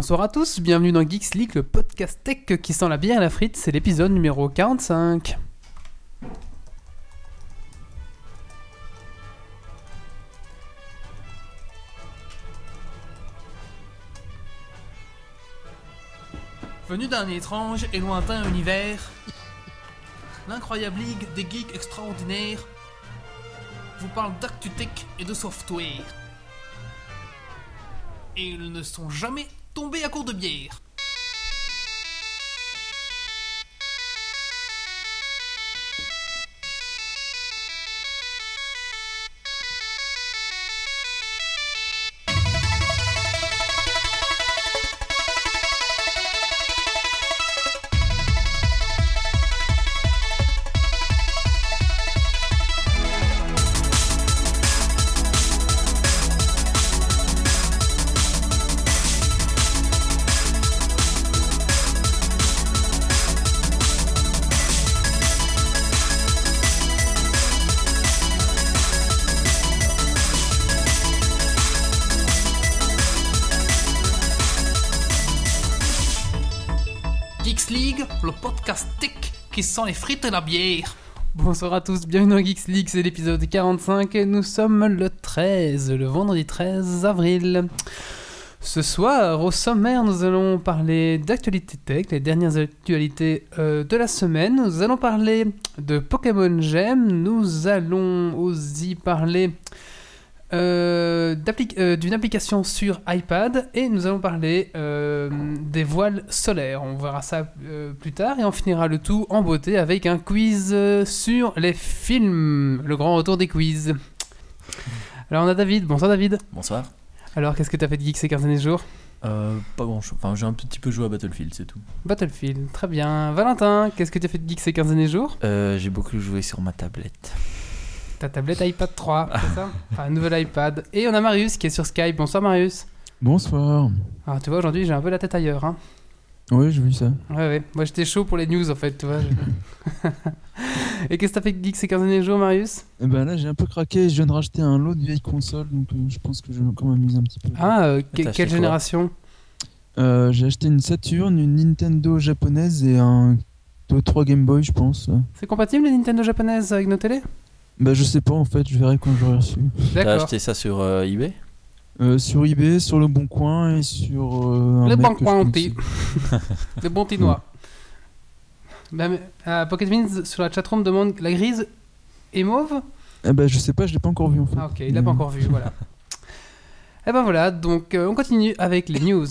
Bonsoir à tous, bienvenue dans Geeks League, le podcast tech qui sent la bière et la frite, c'est l'épisode numéro 45. Venu d'un étrange et lointain univers, l'incroyable ligue des geeks extraordinaires vous parle d'actu tech et de software. Et ils ne sont jamais tombés à court de bière. Qui les frites et la bière. Bonsoir à tous, bienvenue dans Geeks League, c'est l'épisode 45 et nous sommes le 13, le vendredi 13 avril. Ce soir, au sommaire, nous allons parler d'actualité tech, les dernières actualités euh, de la semaine. Nous allons parler de Pokémon Gem, nous allons aussi parler euh, euh, d'une application sur iPad et nous allons parler euh, des voiles solaires. On verra ça euh, plus tard et on finira le tout en beauté avec un quiz sur les films. Le grand retour des quiz. Alors on a David. Bonsoir David. Bonsoir. Alors qu'est-ce que t'as fait de geek ces 15 derniers jours? Euh, pas grand chose. Enfin, j'ai un petit peu joué à Battlefield, c'est tout. Battlefield, très bien. Valentin, qu'est-ce que t'as fait de geek ces 15 derniers jours? Euh, j'ai beaucoup joué sur ma tablette. Ta tablette iPad 3, c'est ça Enfin, un nouvel iPad. Et on a Marius qui est sur Skype. Bonsoir Marius. Bonsoir. Alors tu vois, aujourd'hui j'ai un peu la tête ailleurs. Hein. Oui, j'ai vu ça. Ouais, ouais. Moi j'étais chaud pour les news en fait, tu vois. je- Et qu'est-ce que t'as fait geek ces 15 derniers jours, Marius? Et ben là, j'ai un peu craqué. Je viens de racheter un lot de vieilles consoles, donc euh, je pense que je vais encore m'amuser un petit peu. Ah, euh, que- T'as acheté quelle quoi génération? Euh, j'ai acheté une Saturn, une Nintendo japonaise et un 3 Game Boy, je pense. C'est compatible les Nintendo japonaises avec nos télés? Bah, je sais pas en fait. Je verrai quand j'aurai reçu. T'as acheté ça sur euh, eBay? Euh, sur eBay, sur le Bon Coin et sur euh, je coins connaissais. Les bons tinois. Bah, mais, euh, Pocket Vince sur la chatroom demande la grise est mauve? Eh ben, je sais pas. Je l'ai pas encore vu en fait. Ah ok, il l'a pas encore vu, voilà. Et ben voilà, donc euh, on continue avec les news.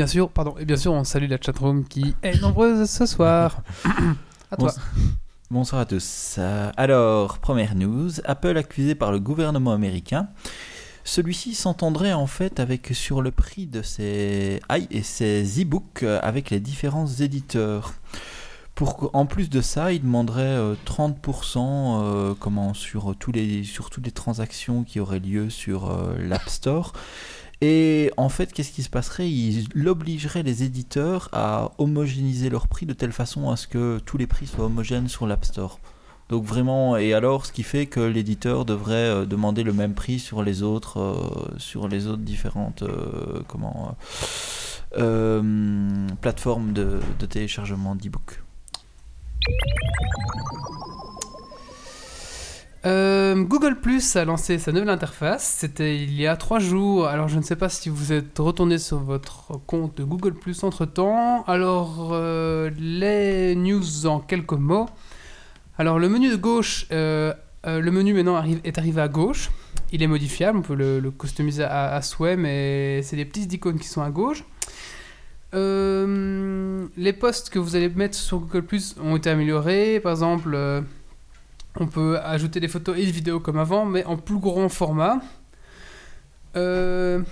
Bien sûr, pardon, et bien sûr, on salue la chatroom qui est nombreuse ce soir. à toi. Bonsoir à tous. Euh, alors, première news. Apple accusé par le gouvernement américain. Celui-ci s'entendrait en fait avec sur le prix de ses i et ses e-books euh, avec les différents éditeurs. Pour, en plus de ça, il demanderait euh, 30% euh, comment, sur, tous les, sur toutes les transactions qui auraient lieu sur l'App Store. Et en fait, qu'est-ce qui se passerait? Il obligerait les éditeurs à homogénéiser leurs prix de telle façon à ce que tous les prix soient homogènes sur l'App Store. Donc vraiment, et alors, ce qui fait que l'éditeur devrait euh, demander le même prix sur les autres, euh, sur les autres différentes, euh, comment, plateformes de, de téléchargement d'e-book. Euh, Google Plus a lancé sa nouvelle interface. C'était il y a trois jours. Alors je ne sais pas si vous êtes retourné sur votre compte de Google Plus entre temps. Alors euh, les news en quelques mots. Alors le menu de gauche, euh, le menu maintenant est arrivé à gauche. Il est modifiable, on peut le, customiser à, à souhait, mais c'est des petites icônes qui sont à gauche. Les posts que vous allez mettre sur Google Plus ont été améliorés. Par exemple, on peut ajouter des photos et des vidéos comme avant, mais en plus grand format. Euh,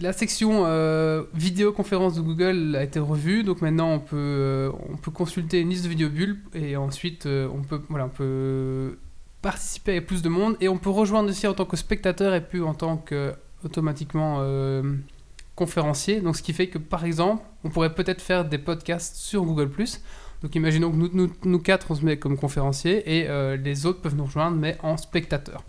la section euh, vidéoconférence de Google a été revue, donc maintenant on peut, euh, consulter une liste de vidéobulles et ensuite on, peut, participer avec plus de monde et on peut rejoindre aussi en tant que spectateur et plus en tant que automatiquement conférencier. Donc ce qui fait que par exemple, on pourrait peut-être faire des podcasts sur Google +. Donc imaginons que nous, nous, nous quatre on se met comme conférencier et euh, les autres peuvent nous rejoindre mais en spectateur.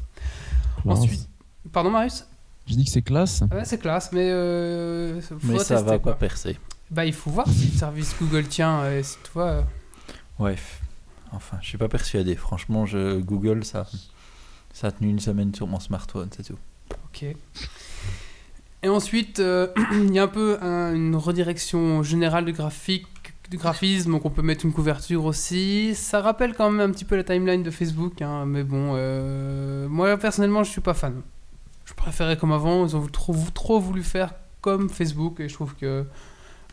Ensuite, pardon Marius? Je dis que c'est classe. Ouais, c'est classe, mais. Euh, Mais ça tester, va quoi. pas percer. Bah, il faut voir si le service Google tient. Et si tu vois. euh, Ouais. Enfin, je suis pas persuadé. Franchement, je Google ça, ça a tenu une semaine sur mon smartphone, c'est tout. ok. Et ensuite, euh, il y a un peu un- une redirection générale du graphique. Du graphisme, donc on peut mettre une couverture aussi. Ça rappelle quand même un petit peu la timeline de Facebook, hein, mais bon, euh, moi personnellement je suis pas fan. Je préférais comme avant, ils ont trop, trop voulu faire comme Facebook et je trouve que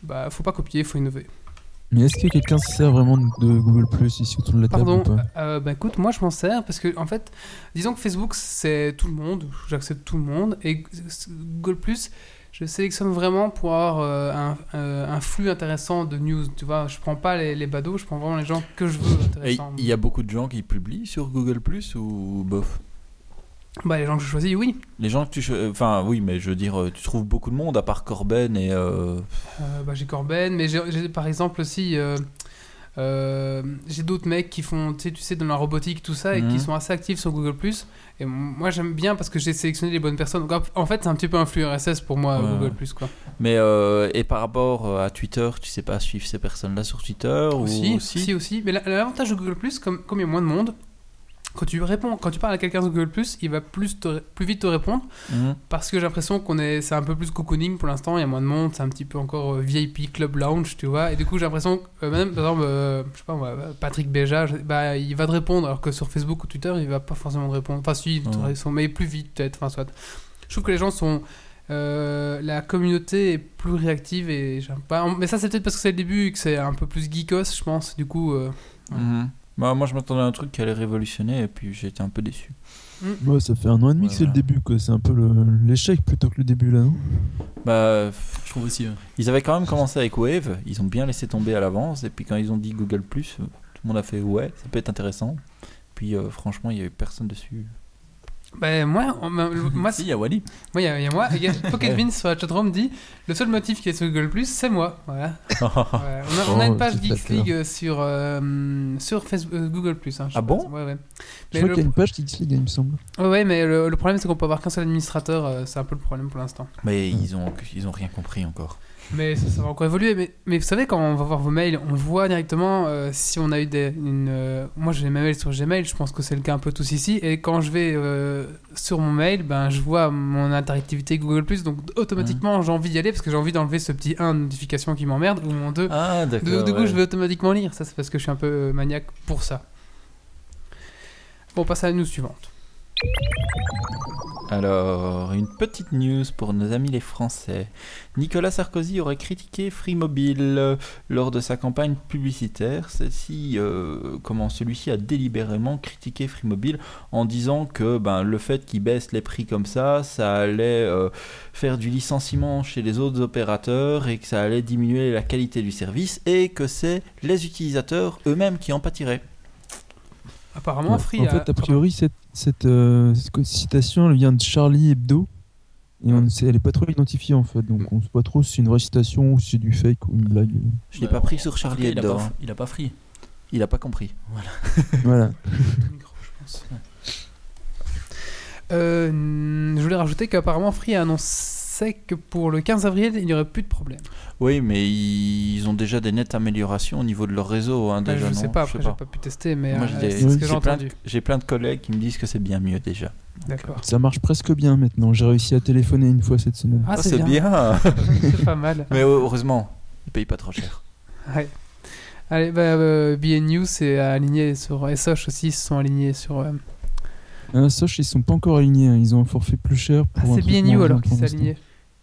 bah faut pas copier, faut innover. Mais est-ce que quelqu'un se sert vraiment de Google Plus ici autour de la table Pardon, euh, bah écoute, moi je m'en sers parce que en fait, disons que Facebook c'est tout le monde, j'accepte tout le monde, et Google je sélectionne vraiment pour avoir euh, un, euh, un flux intéressant de news. Tu vois, je prends pas les, les badauds, je prends vraiment les gens que je veux il y a beaucoup de gens qui publient sur Google Plus ou bof? Bah les gens que je choisis, oui. Les gens que tu. Enfin, oui, mais je veux dire, euh, tu trouves beaucoup de monde à part Corben et. euh, bah, j'ai Corben, mais j'ai par exemple aussi. Euh, j'ai d'autres mecs qui font, tu sais, tu sais, dans la robotique, tout ça, et Mhm. qui sont assez actifs sur Google+. Et moi, j'aime bien parce que j'ai sélectionné les bonnes personnes. Donc, en fait, c'est un petit peu un flux RSS pour moi, Ouais. Google+, quoi. Mais euh, et par rapport euh, à Twitter, tu sais pas suivre ces personnes-là sur Twitter Aussi, ou aussi, aussi. Mais la- l'avantage de Google+, comme, comme il y a moins de monde, quand tu réponds, quand tu parles à quelqu'un sur Google+, il va plus, te plus vite te répondre, Mhm. parce que j'ai l'impression qu'on est, c'est un peu plus cocooning pour l'instant, il y a moins de monde, c'est un petit peu encore euh, VIP club lounge, tu vois, et du coup j'ai l'impression que euh, même par exemple, euh, je sais pas moi, Patrick Béja, bah il va te répondre, alors que sur Facebook ou Twitter il va pas forcément te répondre, enfin si, répond, mais plus vite peut-être, enfin soit. Je trouve que les gens sont, euh, la communauté est plus réactive et j'aime pas, mais ça c'est peut-être parce que c'est le début et que c'est un peu plus geekos, je pense, du coup. euh, Mhm. Bah, moi, je m'attendais à un truc qui allait révolutionner et puis j'ai été un peu déçu. Ouais, ça fait un an et demi que c'est le début, quoi. C'est un peu l'échec plutôt que le début, là, non? Bah, Je trouve aussi. ouais. ils avaient quand même commencé avec Wave, ils ont bien laissé tomber à l'avance et puis quand ils ont dit Google Plus, tout le monde a fait ouais, ça peut être intéressant. Puis euh, franchement, il y avait personne dessus. Ben moi, on- moi, Si, il y a Wally. Moi, il y, a- il y a moi. Il y a Pocket Vince sur la chatroom dit le seul motif qui est sur Google c'est moi. Voilà. Ouais, on, a, on a Oh, une page c'est Geeks. League sur, euh, sur Facebook, euh, Google hein, je sais Ah bon Ouais, ouais. Je Mais crois le, qu'il y a une page Geeks League, il me semble. ouais, ouais, mais le, le problème c'est qu'on peut avoir qu'un seul administrateur. euh, c'est un peu le problème pour l'instant. Mais ils ont, ils ont rien compris encore. Mais ça, ça va encore évoluer. Mais, mais vous savez, quand on va voir vos mails, on voit directement euh, si on a eu des. Une, euh, moi, j'ai mes mails sur Gmail, je pense que c'est le cas un peu tous ici. Et quand je vais euh, sur mon mail, ben, je vois mon interactivité Google. Donc automatiquement, j'ai envie d'y aller parce que j'ai envie d'enlever ce petit 1 notification qui m'emmerde ou mon 2. Ah, Du, d'accord. du coup, je vais automatiquement lire. Ça, c'est parce que je suis un peu euh, maniaque pour ça. Bon, on passe à la news suivante. Alors, une petite news pour nos amis les Français. Nicolas Sarkozy aurait critiqué Free Mobile euh, lors de sa campagne publicitaire. Celle-ci, euh, comment celui-ci a délibérément critiqué Free Mobile en disant que ben, le fait qu'il baisse les prix comme ça, ça allait euh, faire du licenciement chez les autres opérateurs et que ça allait diminuer la qualité du service et que c'est les utilisateurs eux-mêmes qui en pâtiraient. Apparemment. Free en a- fait, a priori, cette, cette, euh, cette citation elle vient de Charlie Hebdo. Et on, sait- elle est pas trop identifiée en fait, donc on sait pas trop si c'est une vraie citation ou si c'est du fake ou une blague. Je l'ai Bah, pas pris sur Charlie il Hebdo. pas- hein. Il a pas free. Il a pas compris. voilà. pense. Euh, je voulais rajouter qu'apparemment Free a annoncé que pour le 15 avril, il n'y aurait plus de problème. Oui, mais ils ont déjà des nettes améliorations au niveau de leur réseau. Hein, Bah, déjà, je sais non pas, après, j'ai pas pu tester, mais euh, j'ai des- c'est ce que Oui, j'ai plein entendu. de- J'ai plein de collègues qui me disent que c'est bien mieux déjà. D'accord. Ça marche presque bien maintenant. J'ai réussi à téléphoner une fois cette semaine. Ah, Ah, c'est bien. c'est pas mal. mais heureusement, ils payent pas trop cher. Ouais. Allez, bah, euh, BNU c'est aligné sur SOH aussi, ils se sont alignés sur. euh, Soch, ils sont pas encore alignés. hein. Ils ont un forfait plus cher. Ah, Pour un c'est truc moins alors bien qui pour s'est l'instant. aligné.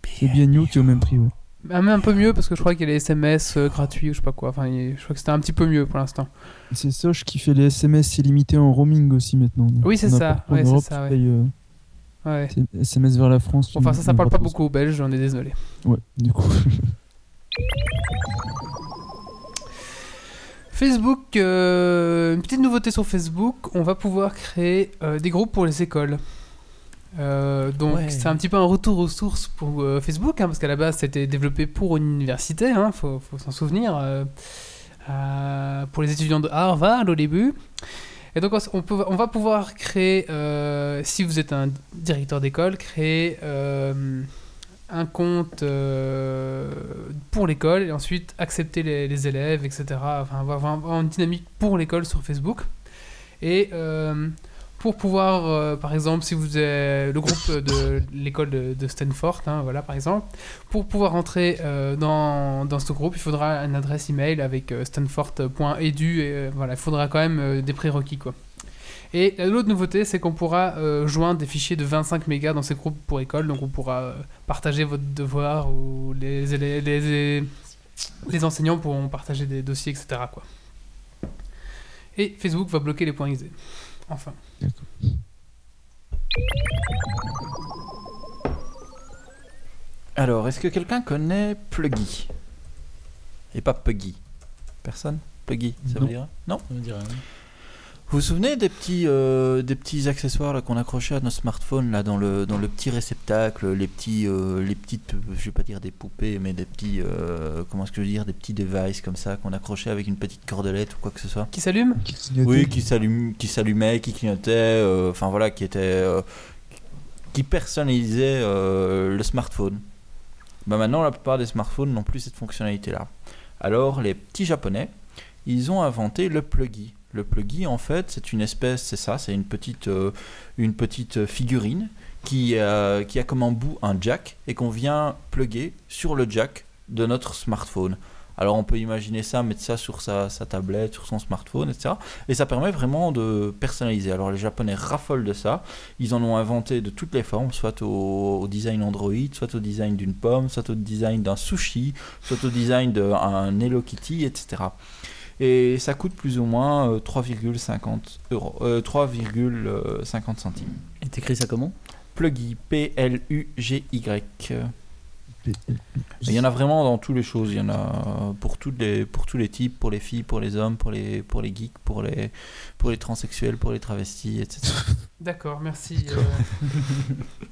C'est BNU qui est au même prix, ouais. Ah, mais un peu mieux parce que je crois qu'il y a les SMS euh, gratuits ou je sais pas quoi. Enfin, il- je crois que c'était un petit peu mieux pour l'instant. C'est Soch qui fait les SMS illimités en roaming aussi maintenant. Donc, Oui, c'est ça. n'importe où en Ouais, c'est Europe, ça, tu ouais. payes, euh, Ouais. C'est SMS vers la France. Enfin, ça, ça parle pas beaucoup aux Belges, on est désolé. Ouais, du coup. Facebook, euh, une petite nouveauté sur Facebook, on va pouvoir créer euh, des groupes pour les écoles. Euh, donc Ouais. c'est un petit peu un retour aux sources pour Facebook, hein, parce qu'à la base c'était développé pour une université, hein, faut, faut s'en souvenir, pour les étudiants de Harvard au début. Et donc on, peut, on va pouvoir créer, si vous êtes un directeur d'école, créer un compte euh, pour l'école et ensuite accepter les, élèves, etc. Enfin, avoir, une dynamique pour l'école sur Facebook. Et euh, pour pouvoir, euh, par exemple, si vous êtes le groupe de l'école de, Stanford, hein, voilà, par exemple, pour pouvoir entrer dans, dans ce groupe, il faudra une adresse email avec stanford.edu et voilà, il faudra quand même des prérequis, quoi. Et l'autre nouveauté, c'est qu'on pourra euh, joindre des fichiers de 25 mégas dans ces groupes pour école. Donc on pourra euh, partager votre devoir ou les, les, les, les enseignants pourront partager des dossiers, etc. Quoi. Et Facebook va bloquer les points XD. Enfin. Alors, est-ce que quelqu'un connaît Pluggy? Et pas Puggy Personne? Pluggy, ça Non. veut dire Non On dirait. Vous vous souvenez des petits, euh, des petits accessoires là, qu'on accrochait à nos smartphones là, dans, le, dans le petit réceptacle, les, petits, euh, les petites, je vais pas dire des poupées, mais des petits, euh, comment est-ce que je veux dire, des petits devices comme ça qu'on accrochait avec une petite cordelette ou quoi que ce soit Qui s'allume Qui clignotait. Oui, qui s'allume, qui s'allumait, qui clignotait, euh, enfin voilà, qui était, euh, qui personnalisait euh, le smartphone. Bah maintenant, la plupart des smartphones n'ont plus cette fonctionnalité-là. Alors, les petits japonais, ils ont inventé le pluggy. Le pluggy, en fait, c'est une espèce, c'est ça, c'est une petite, euh, une petite figurine qui, a- qui a comme en bout un jack et qu'on vient plugger sur le jack de notre smartphone. Alors on peut imaginer ça, mettre ça sur sa, sa tablette, sur son smartphone, etc. Et ça permet vraiment de personnaliser. Alors les Japonais raffolent de ça. Ils en ont inventé de toutes les formes, soit au, au design Android, soit au design d'une pomme, soit au design d'un sushi, soit au design d'un Hello Kitty, etc. Et ça coûte plus ou moins euh, 3,50 euros, euh, 3,50 centimes. Et t'écris ça comment? Pluggy, P-L-U-G-Y. Il y en a vraiment dans toutes les choses. Il y en a pour, toutes les, pour tous les types, pour les filles, pour les hommes, pour les, pour les geeks, pour les, pour les transsexuels, pour les travestis, etc. D'accord, merci. euh.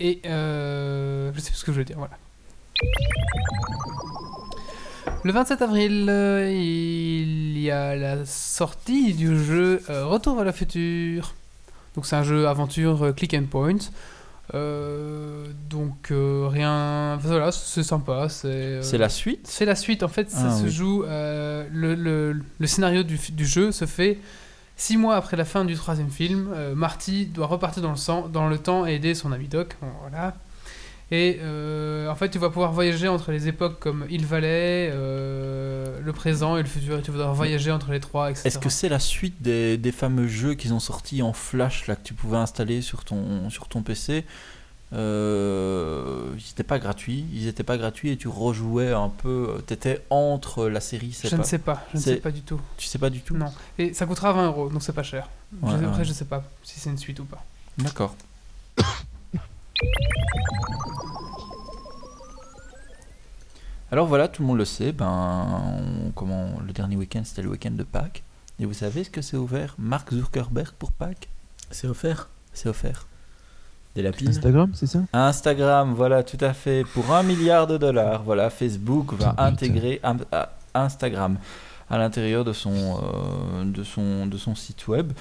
Et euh, je sais plus ce que je veux dire, voilà. Le 27 avril, euh, il y a la sortie du jeu euh, Retour vers le futur. Donc c'est un jeu aventure euh, click and point. Donc rien, voilà, c'est sympa. C'est la suite? c'est la suite, en fait, ça Ah, se oui. joue. le, le- le scénario du, du jeu se fait six mois après la fin du troisième film. Marty doit repartir dans le, sang, dans le temps et aider son ami Doc. Bon, Voilà. Et euh, en fait, tu vas pouvoir voyager entre les époques comme Il Valais, euh, le présent et le futur. Et tu vas voyager entre les trois, etc. Est-ce que c'est la suite des, des fameux jeux qu'ils ont sortis en flash là que tu pouvais installer sur ton, sur ton PC euh, Ils n'étaient pas gratuits, ils étaient pas gratuits et tu rejouais un peu. T'étais entre la série. Je pas- ne sais pas, je ne sais pas du tout. Tu sais pas du tout? Non. Et ça coûtera 20 euros, donc c'est pas cher. Je- Ouais, après, ouais. je sais pas si c'est une suite ou pas. D'accord. Alors voilà, tout le monde le sait. Ben, on- comment le dernier week-end, c'était le week-end de Pâques. Et vous savez ce que c'est ouvert Mark Zuckerberg pour Pâques? C'est offert C'est offert. Des lapines Instagram, c'est ça? Instagram, voilà, tout à fait. Pour un milliard de dollars, voilà, Facebook va intégrer Instagram à l'intérieur de son, euh, de son, de son site web.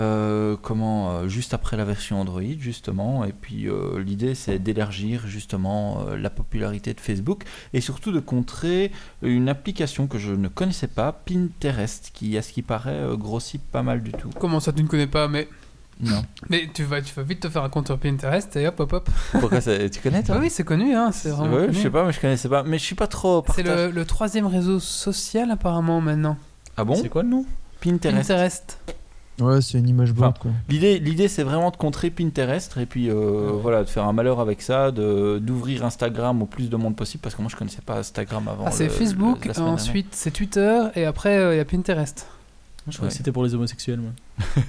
Euh, comment euh, juste après la version Android justement et puis euh, l'idée c'est d'élargir justement euh, la popularité de Facebook et surtout de contrer une application que je ne connaissais pas Pinterest qui à ce qui paraît euh, grossit pas mal du tout Comment ça, tu ne connais pas Mais, non mais tu, vas, tu vas vite te faire un compte sur Pinterest et hop, hop, hop. pourquoi ça- tu connais toi Ah oui, c'est connu, hein, c'est vraiment Ouais, connu. je sais pas mais je connaissais pas mais je suis pas trop C'est le, le troisième réseau social apparemment maintenant. ah bon C'est quoi le nom? Pinterest. Pinterest. Ouais, c'est une image board, Enfin, quoi. L'idée, l'idée, c'est vraiment de contrer Pinterest et puis euh, voilà, de faire un malheur avec ça, de d'ouvrir Instagram au plus de monde possible parce que moi je connaissais pas Instagram avant. Ah, c'est le- Facebook, le- la semaine ensuite c'est Twitter et après euh, il y a Pinterest. Je crois Ouais. que c'était pour les homosexuels, moi.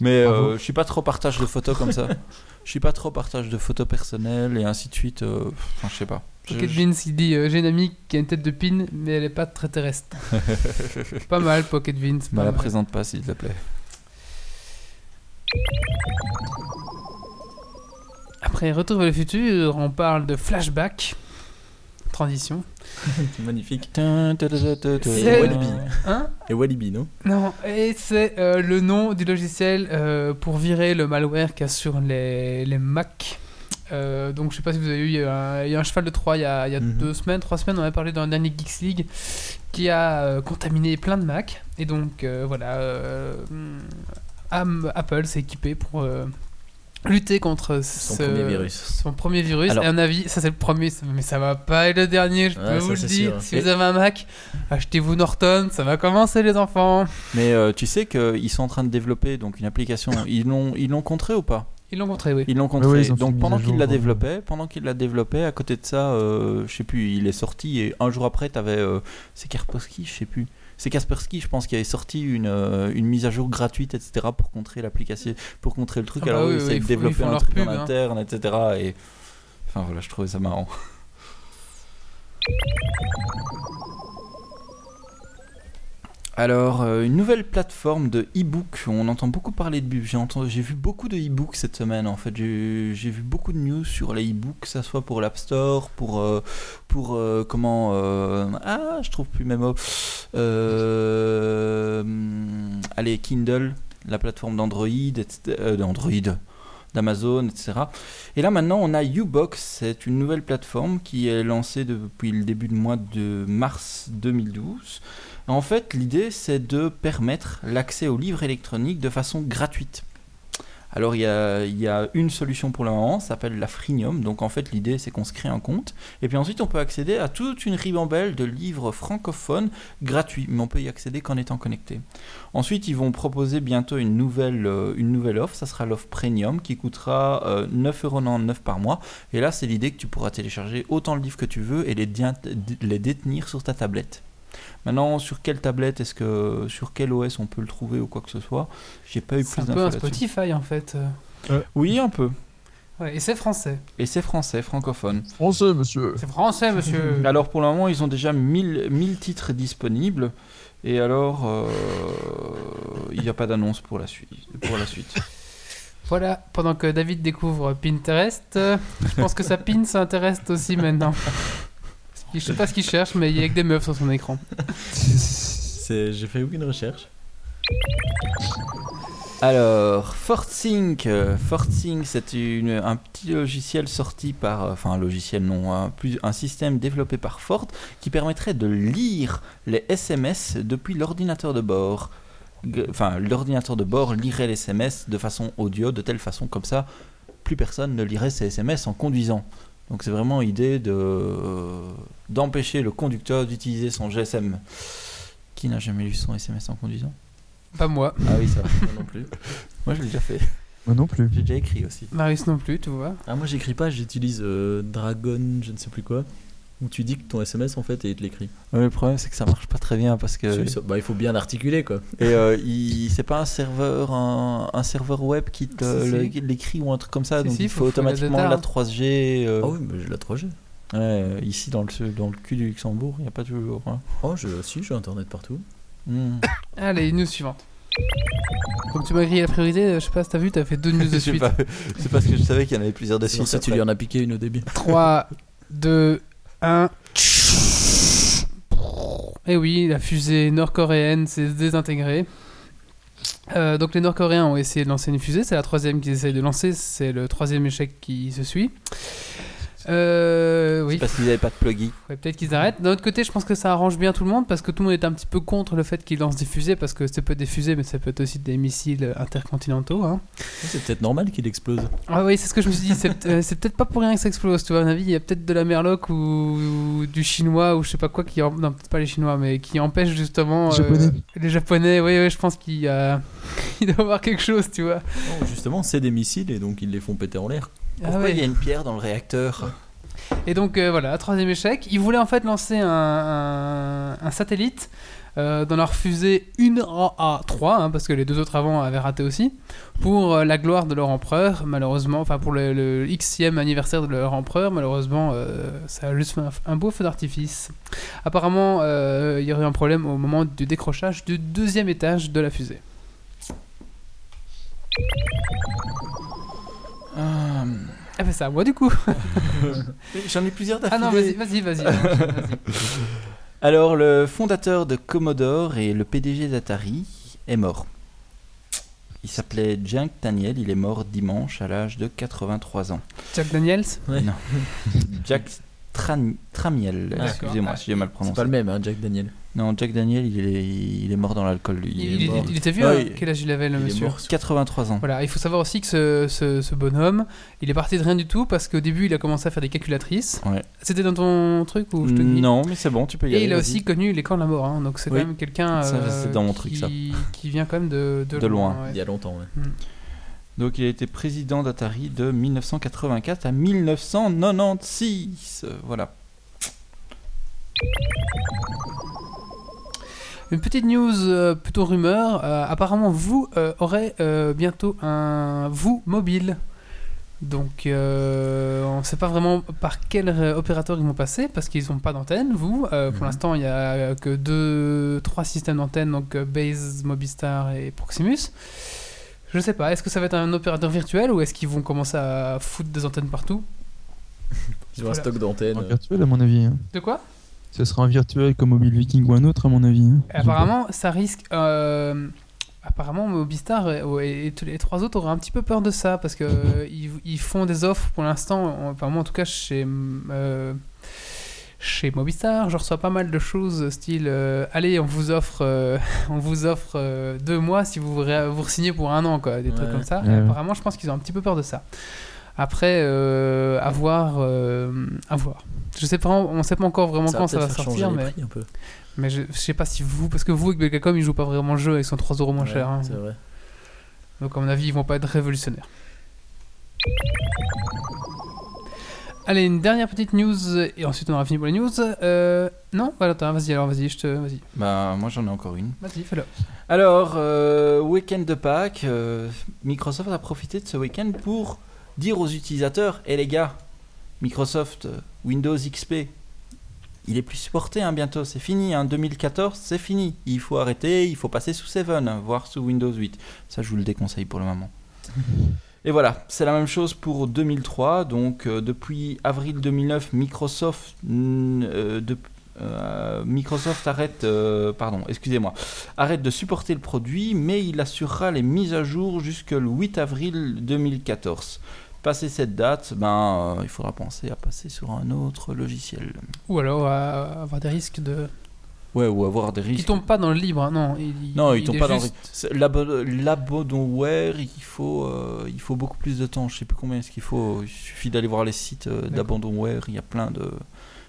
Mais euh, je suis pas trop partage de photos comme ça. Je suis pas trop partage de photos personnelles et ainsi de suite. euh, Enfin, je sais pas. Je- Pocket je- Beans, il dit euh, J'ai une amie qui a une tête de pin, mais elle est pas très terrestre. pas mal, Pocket Beans. Me pas la mal. présente pas, s'il te plaît. Après Retour vers le futur, on parle de flashback. Transition. Magnifique. C'est- Walibi. Hein Et Walibi, non? Non, et c'est euh, le nom du logiciel euh, pour virer le malware qu'il y a sur les, les Mac. Euh, donc je sais pas si vous avez eu, il y a un, il y a un cheval de Troie il y a, il y a Mhm. deux semaines, trois semaines, on avait parlé dans le dernier Geeks League, qui a euh, contaminé plein de Mac. Et donc euh, voilà, euh, Apple s'est équipé pour euh, lutter contre Son ce- premier virus. Son premier virus. Alors- et à mon avis, ça c'est le premier, mais ça va pas être le dernier, je Ouais, peux ça, vous le dire. sûr. Si Et- vous avez un Mac, achetez-vous Norton, ça va commencer les enfants. Mais euh, tu sais qu'ils sont en train de développer donc une application. Ils l'ont, ils l'ont contré ou pas? Ils l'ont montré, oui. Ils l'ont contré. ils donc pendant qu'il la euh. développait, pendant qu'il la développait, à côté de ça, euh, je sais plus, il est sorti et un jour après, t'avais, euh, c'est Kaspersky, je sais plus. C'est Kaspersky, je pense, qui avait sorti une, euh, une mise à jour gratuite, etc., pour contrer l'application, pour contrer le truc. Ah bah Alors oui, ils oui, essaient de développer un truc pub, en hein. interne, etc. Et enfin voilà, je trouvais ça marrant. Alors, euh, une nouvelle plateforme de e-book. On entend beaucoup parler de J'ai vu beaucoup de e-books cette semaine. En fait, j'ai vu beaucoup de news sur les e-books, que ça soit pour l'App Store, pour euh, pour euh, comment euh, ah, je trouve plus mes mots. Euh, hum, allez, Kindle, la plateforme d'Android, d'Android, d'Amazon, etc. Et là maintenant, on a Ubox. C'est une nouvelle plateforme qui est lancée depuis le début du mois de mars 2012. En fait, l'idée, c'est de permettre l'accès aux livres électroniques de façon gratuite. Alors, il y a, une solution pour le moment, ça s'appelle la Freemium. Donc, en fait, l'idée, c'est qu'on se crée un compte. Et puis ensuite, on peut accéder à toute une ribambelle de livres francophones gratuits. Mais on peut y accéder qu'en étant connecté. Ensuite, ils vont proposer bientôt une nouvelle, euh, offre. Ça sera l'offre Premium qui coûtera euh, 9,99€ par mois. Et là, c'est l'idée que tu pourras télécharger autant de livres que tu veux et les détenir sur ta tablette. Maintenant, sur quelle tablette est-ce que, sur quel OS on peut le trouver ou quoi que ce soit, j'ai pas eu C'est plus un d'infos peu un là-dessus. Spotify en fait. euh. Oui, un peu. Ouais, et c'est français. Et c'est français, francophone. Français, monsieur. C'est français, monsieur. Alors pour le moment, ils ont déjà 1000, 1000 titres disponibles. Et alors, euh, il n'y a pas d'annonce pour la suite. Pour la suite. Voilà, pendant que David découvre Pinterest, euh, je pense que sa pin s'intéresse aussi maintenant. Je sais pas ce qu'il cherche, mais il y a que des meufs sur son écran. J'ai fait aucune recherche. Alors, FortSync, euh, FortSync, c'est un petit logiciel sorti par, euh, enfin un logiciel non, un, plus, un système développé par Ford qui permettrait de lire les SMS depuis l'ordinateur de bord. Enfin, l'ordinateur de bord lirait les SMS de façon audio, de telle façon comme ça, plus personne ne lirait ses SMS en conduisant. Donc c'est vraiment l'idée de euh, d'empêcher le conducteur d'utiliser son GSM. Qui n'a jamais lu son SMS en conduisant? Pas moi. Ah oui, ça. va. Moi non plus. Moi, je l'ai déjà fait. Moi non plus. J'ai déjà écrit aussi. Marius non plus, tu vois. Ah, moi j'écris pas, j'utilise euh, Dragon, je ne sais plus quoi. Où tu dis que ton SMS en fait et il te l'écrit. Ouais, le problème, c'est que ça marche pas très bien parce que. Si, ça- Bah, il faut bien l'articuler quoi. Et euh, il... c'est pas un serveur, un, un serveur web qui te Si, le- si. qui l'écrit ou un truc comme ça. Si, donc si, il faut- faut, automatiquement la la data, 3G. euh, Ah oui, mais j'ai la 3G. ouais, ici, dans le, dans le cul du Luxembourg, il n'y a pas toujours. hein. Oh, je, si, j'ai internet partout. Hmm. Allez, news suivante. Comme tu m'as grillé la priorité, je sais pas si t'as vu, t'as fait deux news de suite. pas, c'est parce que je savais qu'il y en avait plusieurs de suite. ça, tu lui en as piqué une au début. 3, 2, 1. Et Eh oui, la fusée nord-coréenne s'est désintégrée. Euh, donc les Nord-Coréens ont essayé de lancer une fusée, c'est la troisième qu'ils essayent de lancer, c'est le troisième échec qui se suit. Euh, oui, C'est parce qu'ils n'avaient pas de plugin. Ouais, peut-être qu'ils arrêtent. D'un autre côté, je pense que ça arrange bien tout le monde parce que tout le monde est un petit peu contre le fait qu'ils lancent des fusées parce que ça peut être des fusées, mais ça peut être aussi des missiles intercontinentaux. hein. C'est peut-être normal qu'il explose. Ah oui, c'est ce que je me suis dit. C'est euh, c'est peut-être pas pour rien que ça explose. Tu vois, à mon avis, il y a peut-être de la merloc ou, ou du chinois ou je sais pas quoi qui. en- Non, peut-être pas les chinois, mais qui empêche justement. Les Japonais. les japonais, oui, oui, je pense qu'il doit y avoir quelque chose, tu vois. Non, justement, c'est des missiles et donc ils les font péter en l'air. Ah Pourquoi ouais. il y a une pierre dans le réacteur? Et donc euh, voilà, troisième échec. Ils voulaient en fait lancer un, un- un satellite euh, dans leur fusée une A3, hein, parce que les deux autres avant avaient raté aussi, pour euh, la gloire de leur empereur. Malheureusement, enfin pour le, le Xème anniversaire de leur empereur, malheureusement, euh, ça a juste fait un, un beau feu d'artifice. Apparemment, il y aurait eu un problème au moment du décrochage du deuxième étage de la fusée. Euh, Ah, bah, c'est à moi du coup. J'en ai plusieurs Ah non, vas-y, d'affilée. vas-y, vas-y. Alors, le fondateur de Commodore et le PDG d'Atari est mort. Il s'appelait Jack Daniel, il est mort dimanche à l'âge de 83 ans. Jack Daniels Ouais. Non. Jack Tran- Tramiel, excusez-moi si j'ai mal C'est prononcé. pas le même, hein, Jack Daniel. Non, Jack Daniel, il est, il est mort dans l'alcool, lui. il, est il- mort. il était vieux, Ah, hein quel âge il avait le Il est monsieur mort sur- 83 ans. Voilà, il faut savoir aussi que ce, ce- ce bonhomme, il est parti de rien du tout parce qu'au début il a commencé à faire des calculatrices. Ouais. C'était dans ton truc ou je te dis Non, mais c'est bon, tu peux y Et aller. il a aussi connu les camps de la mort, hein, donc c'est Oui. quand même quelqu'un euh, c'est dans mon truc, qui, ça. qui vient quand même de, de, De loin. ouais. Il y a longtemps, ouais. Donc il a été président d'Atari de 1984 à 1996. Euh, Voilà. Une petite news euh, plutôt rumeur. euh, apparemment, vous euh, aurez euh, bientôt un vous mobile. Donc, euh, on ne sait pas vraiment par quel opérateur ils vont passer parce qu'ils n'ont pas d'antenne. Vous, Euh, pour Mhm. l'instant, il n'y a que deux, trois systèmes d'antenne, donc Base, Mobistar et Proximus. Je sais pas. Est-ce que ça va être un opérateur virtuel ou est-ce qu'ils vont commencer à foutre des antennes partout? Ils ont un stock d'antennes. Un virtuel, à mon avis. hein. De quoi? Ça sera un virtuel comme Mobile Viking ou un autre, à mon avis. hein. Apparemment, ça risque. euh, apparemment, Mobistar et, et- les trois autres auraient un petit peu peur de ça parce que euh, ils, font des offres pour l'instant. moi en tout cas, chez. euh, chez Mobistar, je reçois pas mal de choses style euh, allez on vous offre euh, on vous offre euh, deux mois si vous ré- vous signez pour un an quoi des trucs Ouais. comme ça. Ouais. apparemment je pense qu'ils ont un petit peu peur de ça. Après euh, à voir euh, à voir. Je sais pas on sait pas encore vraiment Ça quand ça va sortir mais prix un peu. mais je, je sais pas si vous, parce que vous avec Belgacom, ils jouent pas vraiment le jeu, ils sont 3 euros moins Ouais, chers. hein. C'est vrai. Donc à mon avis, ils vont pas être révolutionnaires. Allez, une dernière petite news, et ensuite on aura fini pour les news. Euh, non? Voilà, attends, vas-y, alors vas-y, je te. Vas-y, Bah, moi j'en ai encore une. vas-y, fais-le. Alors, euh, week-end de Pâques, euh, Microsoft a profité de ce week-end pour dire aux utilisateurs Eh les gars, Microsoft euh, Windows XP, il est plus supporté hein, bientôt, c'est fini. Hein, 2014, c'est fini. Il faut arrêter, il faut passer sous 7, hein, voire sous Windows 8. Ça, je vous le déconseille pour le moment. Et voilà, c'est la même chose pour 2003. Donc, euh, depuis avril 2009, Microsoft, euh, Microsoft arrête, pardon, excusez-moi, arrête de supporter le produit, mais il assurera les mises à jour jusque le 8 avril 2014. Passé cette date, ben, euh, il faudra penser à passer sur un autre logiciel. Ou alors à avoir des risques de. Ouais, ou avoir des Qui risques. tombent pas dans le libre, hein, non. Il, Non, ils il tombent pas dans juste- l'abo- L'abandonware, il faut, euh, il faut beaucoup plus de temps. Je sais plus combien est-ce qu'il faut. Il suffit d'aller voir les sites euh, d'abandonware. Il y a plein de.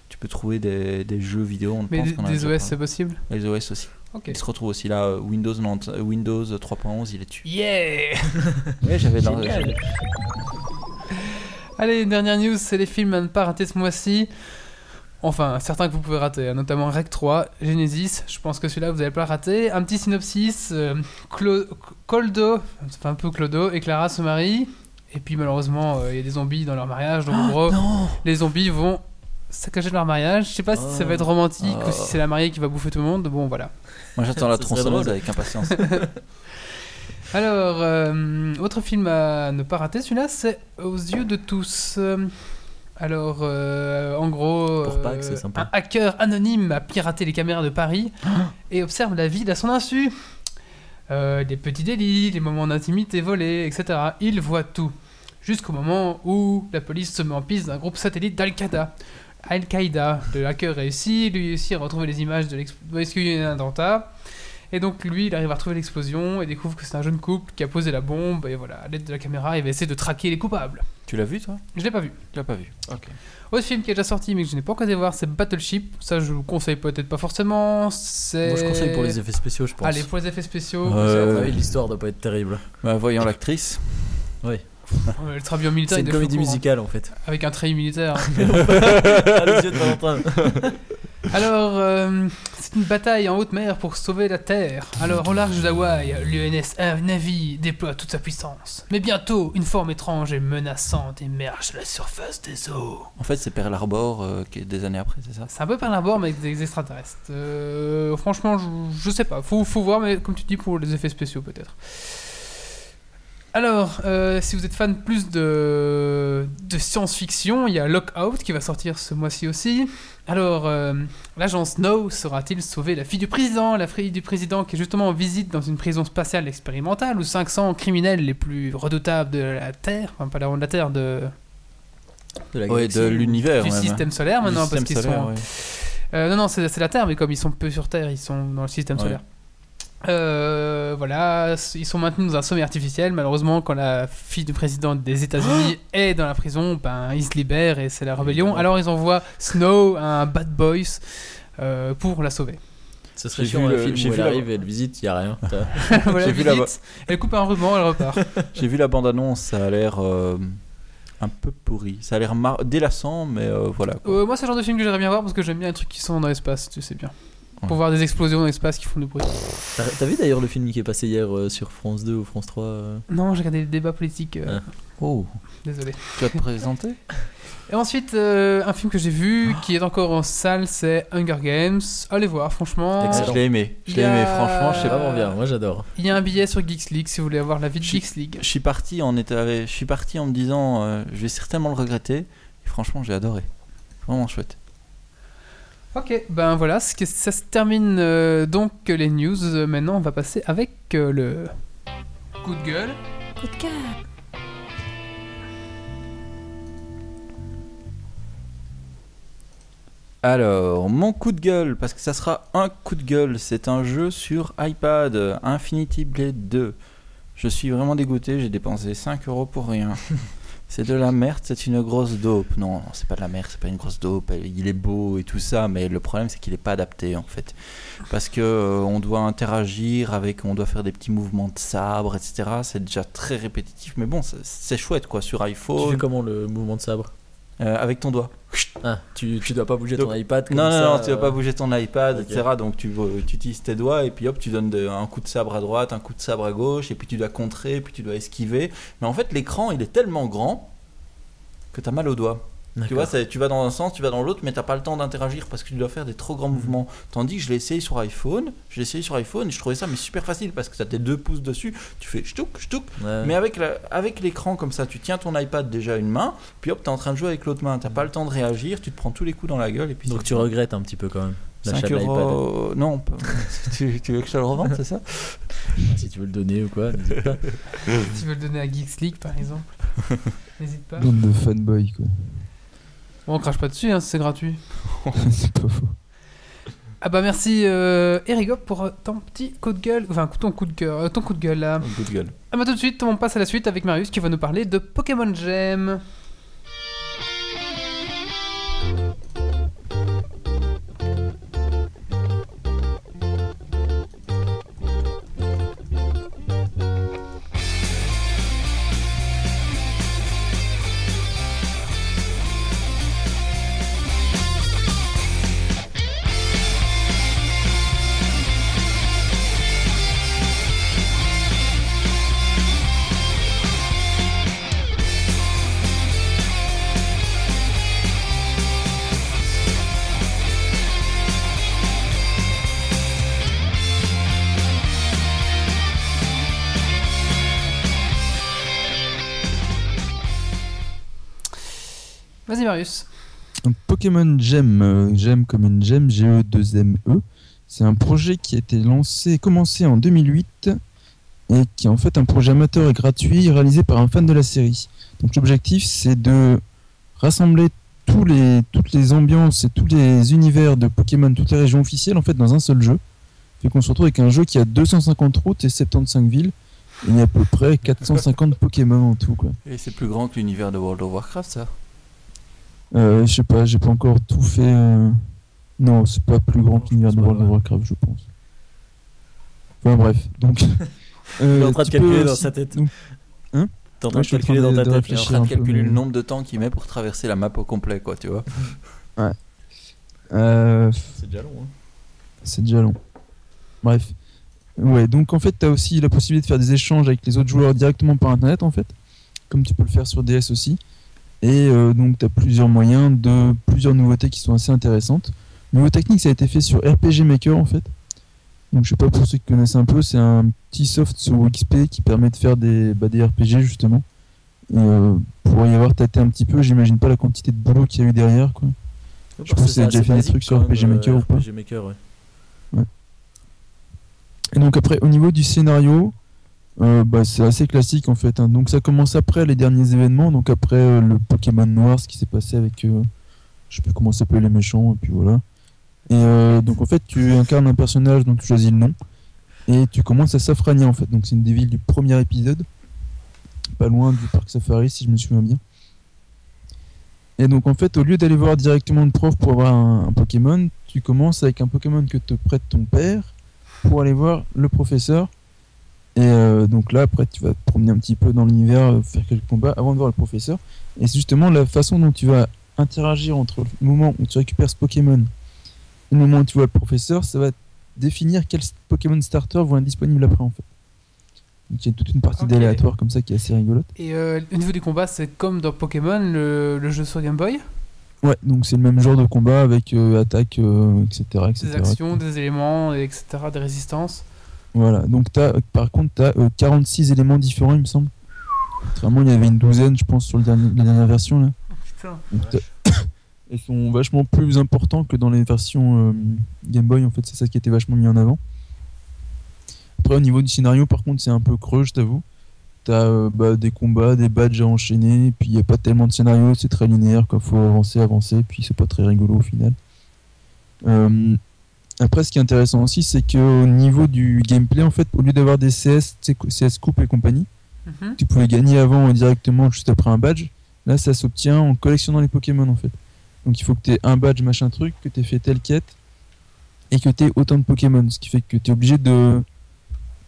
Tu peux trouver des, des jeux vidéo. On Mais pense des, des OS, c'est possible Les OS aussi. Ok. Il se retrouve aussi là. Windows, 90 Windows 3.11, il est dessus. Yeah Ouais, j'avais dans- Génial. Allez, une dernière news, c'est les films à ne pas rater ce mois-ci. Enfin, certains que vous pouvez rater, hein, notamment Rec 3, Genesis, je pense que celui-là vous n'allez pas le rater. Un petit synopsis, euh, Clo- Coldo, enfin un peu Clodo et Clara se marient, et puis malheureusement euh, il y a des zombies dans leur mariage, donc en gros Non les zombies vont saccager leur mariage. Je sais pas si ça va être romantique Oh. ou si c'est la mariée qui va bouffer tout le monde, bon voilà. Moi j'attends la tronçonneuse avec impatience. Alors, euh, autre film à ne pas rater, celui-là, c'est Aux yeux de tous. Euh, Alors, euh, en gros, Pour Pâques, c'est sympa. un hacker anonyme a piraté les caméras de Paris et observe la ville à son insu. Euh, des petits délits, des moments d'intimité volés, etc. Il voit tout. Jusqu'au moment où la police se met en piste d'un groupe satellite d'Al-Qaïda. Al-Qaïda, le hacker réussit, lui aussi à retrouver les images de l'explosion. Est-ce qu'il y a eu un attentat Et donc lui, il arrive à retrouver l'explosion et découvre que c'est un jeune couple qui a posé la bombe. Et voilà, à l'aide de la caméra, il va essayer de traquer les coupables. tu l'as vu toi? Je l'ai pas vu. Tu l'as pas vu. Ok. Autre film qui est déjà sorti mais que je n'ai pas encore été voir, c'est Battleship. Ça, je vous conseille peut-être pas forcément. C'est. Moi je conseille pour les effets spéciaux, je pense. Allez, pour les effets spéciaux. Euh, mon avis, l'histoire doit pas être terrible. Bah, voyons l'actrice. Oui. Le trabian militaire. C'est il une comédie hein. musicale en fait. Avec un treillis militaire. ah, les yeux de Valentin. Alors, euh, c'est une bataille en haute mer pour sauver la Terre. Alors, au large d'Hawaï, l'UNS Navy déploie toute sa puissance. Mais bientôt, une forme étrange et menaçante émerge de la surface des eaux. En fait, c'est Pearl Harbor euh, qui est des années après, c'est ça? C'est un peu par bord, mais avec des extraterrestres. Euh, franchement, je, je sais pas. Faut, faut voir, mais comme tu dis, pour les effets spéciaux, peut-être. Alors, euh, si vous êtes fan plus de, de science-fiction, il y a Lockout qui va sortir ce mois-ci aussi. Alors, euh, l'agent Snow saura-t-il sauver la fille du président La fille du président qui est justement en visite dans une prison spatiale expérimentale où 500 criminels les plus redoutables de la Terre, enfin pas de la Terre, de, De la Ouais, galaxie. de l'univers. du même. système solaire maintenant, système parce qu'ils sont... ouais. Euh, non, non, c'est c'est la Terre, mais comme ils sont peu sur Terre, ils sont dans le système Ouais. solaire. Euh, voilà, ils sont maintenus dans un sommet artificiel. Malheureusement, quand la fille du président des États-Unis est dans la prison, ben ils se libèrent et c'est la rébellion. Alors ils envoient Snow, un bad boys, euh, pour la sauver. Ce serait J'ai chiant vu un le- film où vu elle la- arrive et elle visite, y a rien. T'as- voilà, J'ai vu la- elle coupe un ruban, elle repart. J'ai vu la bande-annonce, ça a l'air euh, un peu pourri. Ça a l'air mar- délassant, mais euh, voilà. quoi. Euh, moi, c'est le genre de film que j'aimerais bien voir parce que j'aime bien les trucs qui sont dans l'espace, tu sais bien. Pour Ouais. voir des explosions dans l'espace qui font du bruit. T'as t'as vu d'ailleurs le film qui est passé hier euh, sur France 2 ou France 3 euh Non, j'ai regardé le débat politique. euh, Ah. Oh, Désolé. tu vas te présenter Et ensuite, euh, un film que j'ai vu qui est encore en salle, c'est Hunger Games. Allez voir, franchement. Excellent. Je l'ai aimé. Je l'ai aimé, franchement. Je sais C'est pas. vraiment bien, moi j'adore. Il y a un billet sur Geeks League si vous voulez avoir la vie de Geeks League. Je suis parti en état- je suis parti en me disant, euh, je vais certainement le regretter. Et franchement, j'ai adoré. Vraiment chouette. Ok, ben voilà, ce que- ça se termine euh, donc les news. Euh, Maintenant, on va passer avec euh, le coup de gueule. Coup de cœur. Alors, mon coup de gueule, parce que ça sera un coup de gueule, c'est un jeu sur iPad, Infinity Blade 2. Je suis vraiment dégoûté, j'ai dépensé 5 euros pour rien. C'est de la merde, c'est une grosse dope. Non, c'est pas de la merde, c'est pas une grosse dope. Il est beau et tout ça, mais le problème c'est qu'il est pas adapté en fait. Parce que euh, on doit interagir avec, on doit faire des petits mouvements de sabre, etc. C'est déjà très répétitif, mais bon, c'est- chouette quoi sur Tu iPhone, fais comment le mouvement de sabre? Euh, avec ton doigt. Ah, tu, tu dois pas bouger ton iPad comme Non, non, ça, non, tu vas euh, pas bouger ton iPad, etc. Donc tu, euh, tu utilises tes doigts et puis hop, tu donnes de- un coup de sabre à droite, un coup de sabre à gauche, et puis tu dois contrer, puis tu dois esquiver. Mais en fait, l'écran, il est tellement grand que tu as mal aux doigts. Tu vois, tu vas dans un sens, tu vas dans l'autre, mais t'as pas le temps d'interagir parce que tu dois faire des trop grands mouvements. Tandis que je l'ai essayé sur iPhone, je l'ai essayé sur iPhone et je trouvais ça mais super facile parce que tu as tes deux pouces dessus, tu fais ch'touk, ch'touk, Ouais. mais avec, la- avec l'écran comme ça, tu tiens ton iPad déjà une main, puis hop, t'es en train de jouer avec l'autre main, t'as pas le temps de réagir, tu te prends tous les coups dans la gueule et puis Donc tu regrettes un petit peu quand même 5 l'achat de l'iPad. euros. Non, pas- tu, tu veux que je te le revende, c'est ça? Si tu veux le donner ou quoi, n'hésite pas. Si tu veux le donner à Geeks League par exemple, n'hésite pas. Bande de fanboys, quoi. Bon, on crache pas dessus, hein, c'est gratuit. c'est pas faux. Ah bah merci euh, Erigo pour euh, ton petit coup de gueule, enfin ton coup de cœur, euh, ton coup de gueule là. Un coup de gueule. Ah bah tout de suite, on passe à la suite avec Marius qui va nous parler de Pokémon Gem. Vas-y Marius. Un Pokémon Gem, euh, Gem comme une gemme, G-E-2-M-E. C'est un projet qui a été lancé, commencé en 2008 et qui est en fait un projet amateur et gratuit réalisé par un fan de la série. Donc l'objectif c'est de rassembler tous les, toutes les ambiances et tous les univers de Pokémon, toutes les régions officielles en fait dans un seul jeu. Fait qu'on se retrouve avec un jeu qui a 250 routes et 75 villes et il y a à peu près 450 Pokémon en tout quoi. Et c'est plus grand que l'univers de World of Warcraft, ça Euh, je sais pas, j'ai pas encore tout fait. euh, Non, c'est pas plus grand que l'univers de World of. Warcraft, je pense. Enfin bref, donc. Il est en train de calculer peux dans sa tête. donc, Hein T'es en train Ouais, de calculer train dans ta tête. réfléchir. en train de peu, calculer mais- le nombre de temps qu'il met pour traverser la map au complet, quoi, tu vois. Euh, C'est déjà long. Hein. c'est déjà long. Bref. Ouais, donc en fait, tu as aussi la possibilité de faire des échanges avec les autres joueurs directement par internet, en fait, comme tu peux le faire sur DS aussi. Et euh, donc, tu as plusieurs moyens de plusieurs nouveautés qui sont assez intéressantes. Niveau technique, ça a été fait sur RPG Maker, en fait. Donc, je sais pas pour ceux qui connaissent un peu, c'est un petit soft sur XP qui permet de faire des, bah, des RPG, justement. Et euh, pour y avoir tâté un petit peu, j'imagine pas la quantité de boulot qu'il y a eu derrière, quoi. Ouais, Je pense que c'est t'as déjà assez fait des trucs sur RPG Maker euh, ou pas RPG Maker, ouais. Et donc après, au niveau du scénario, euh, bah, c'est assez classique en fait. hein. Donc ça commence après les derniers événements, donc après euh, le Pokémon Noir, ce qui s'est passé avec, euh, je sais plus comment les méchants, et puis voilà. Et euh, donc en fait, tu incarnes un personnage dont tu choisis le nom, et tu commences à Safrania en fait. Donc c'est une des villes du premier épisode, pas loin du parc Safari si je me souviens bien. Et donc en fait, au lieu d'aller voir directement le prof pour avoir un Pokémon, tu commences avec un Pokémon que te prête ton père pour aller voir le professeur. Et euh, donc là, après, tu vas te promener un petit peu dans l'univers, euh, faire quelques combats avant de voir le professeur. Et c'est justement la façon dont tu vas interagir entre le moment où tu récupères ce Pokémon et le moment où tu vois le professeur, ça va définir quels Pokémon starter vont être disponibles après en fait. Donc il y a toute une partie Ok. d'aléatoire comme ça qui est assez rigolote. Et euh, au niveau du combat, c'est comme dans Pokémon, le, le jeu sur Game Boy? Ouais, donc c'est le même genre de combat avec euh, attaque, etc., etc. Des actions, des éléments, et etc., des résistances. Voilà, donc as, par contre, tu as 46 éléments différents, il me semble. Vraiment, il y avait une douzaine, je pense, sur le dernier, la dernière version. Là. Putain. Donc, t'as- Ils sont vachement plus importants que dans les versions euh, Game Boy, en fait, c'est ça qui était vachement mis en avant. Après, au niveau du scénario, par contre, c'est un peu creux, je t'avoue. T'as euh, bah, des combats, des badges à enchaîner, puis il n'y a pas tellement de scénario, c'est très linéaire, quoi. Faut avancer, avancer, puis c'est pas très rigolo au final. Euh, après, ce qui est intéressant aussi, c'est qu'au niveau du gameplay, en fait, au lieu d'avoir des CS, CS Coupe et compagnie, Mhm. tu pouvais gagner avant directement juste après un badge. Là, ça s'obtient en collectionnant les Pokémon en fait. Donc il faut que tu aies un badge machin truc, que tu aies fait telle quête et que tu aies autant de Pokémon. Ce qui fait que tu es obligé de.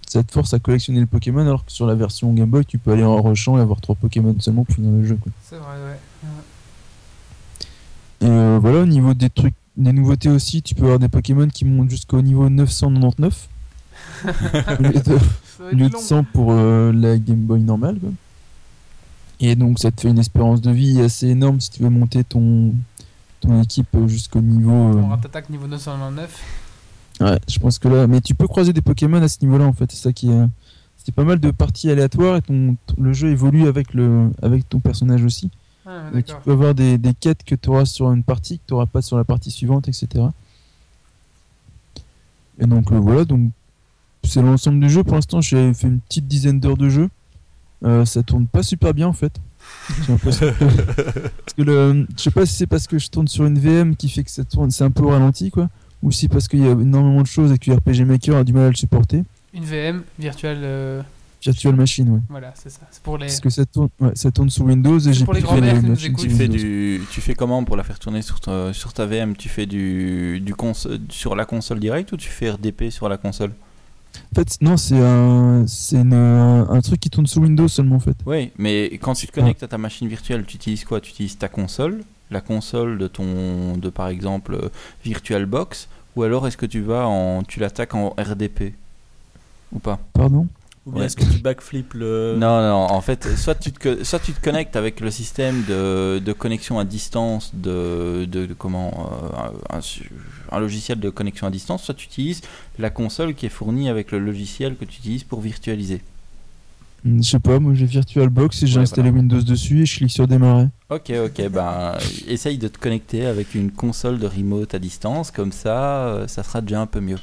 Ça te force à collectionner le Pokémon alors que sur la version Game Boy, tu peux aller en rushant et avoir trois Pokémon seulement pour finir le jeu. Quoi. C'est vrai, ouais. Et euh, voilà, au niveau des trucs, des nouveautés aussi, tu peux avoir des Pokémon qui montent jusqu'au niveau 999. au lieu de- Ça va au être lieu de long. 100 pour euh, la Game Boy normale. quoi. Et donc ça te fait une espérance de vie assez énorme si tu veux monter ton, ton équipe jusqu'au niveau. euh, On rate-attaque niveau 999. Ouais, je pense que là. Mais tu peux croiser des Pokémon à ce niveau-là en fait. C'est ça qui est. C'est pas mal de parties aléatoires et ton, ton- le jeu évolue avec, le, avec ton personnage aussi. Ah, tu peux avoir des, des quêtes que tu auras sur une partie, que tu n'auras pas sur la partie suivante, etc. Et donc euh, voilà, donc c'est l'ensemble du jeu. Pour l'instant, j'ai fait une petite dizaine d'heures de jeu. Euh, ça tourne pas super bien en fait. J'ai l'impression que- parce que le, je sais pas si c'est parce que je tourne sur une VM qui fait que ça tourne, c'est un peu au ralenti quoi, ou si parce qu'il y a énormément de choses et que RPG Maker a du mal à le supporter. Une VM virtuelle. euh, Virtual Machine, ouais. Voilà, c'est ça. C'est pour les. Parce que ça tourne, ouais, ça tourne sous Windows et j'ai pour les grands-mères qui nous machines écoutent. sous Tu fais, du, tu fais comment pour la faire tourner sur ta, sur ta VM? Tu fais du, du cons sur la console direct ou tu fais RDP sur la console? En fait, non, c'est un, c'est une- un, un truc qui tourne sous Windows seulement en fait. Oui, mais quand tu te connectes à ta machine virtuelle, tu utilises quoi? Tu utilises ta console, la console de ton, de par exemple euh, VirtualBox, ou alors est-ce que tu vas en, tu l'attaques en RDP ou pas? Pardon? Ou bien Ouais. est-ce que tu backflip le. Non, non, en fait, soit tu te, soit tu te connectes avec le système de, de connexion à distance de, de, de comment euh, un, un logiciel de connexion à distance, soit tu utilises la console qui est fournie avec le logiciel que tu utilises pour virtualiser. Je sais pas, moi j'ai VirtualBox et j'ai Ouais, installé voilà. Windows dessus et je clique sur démarrer. Ok, ok, ben essaye de te connecter avec une console de remote à distance, comme ça, euh, ça sera déjà un peu mieux.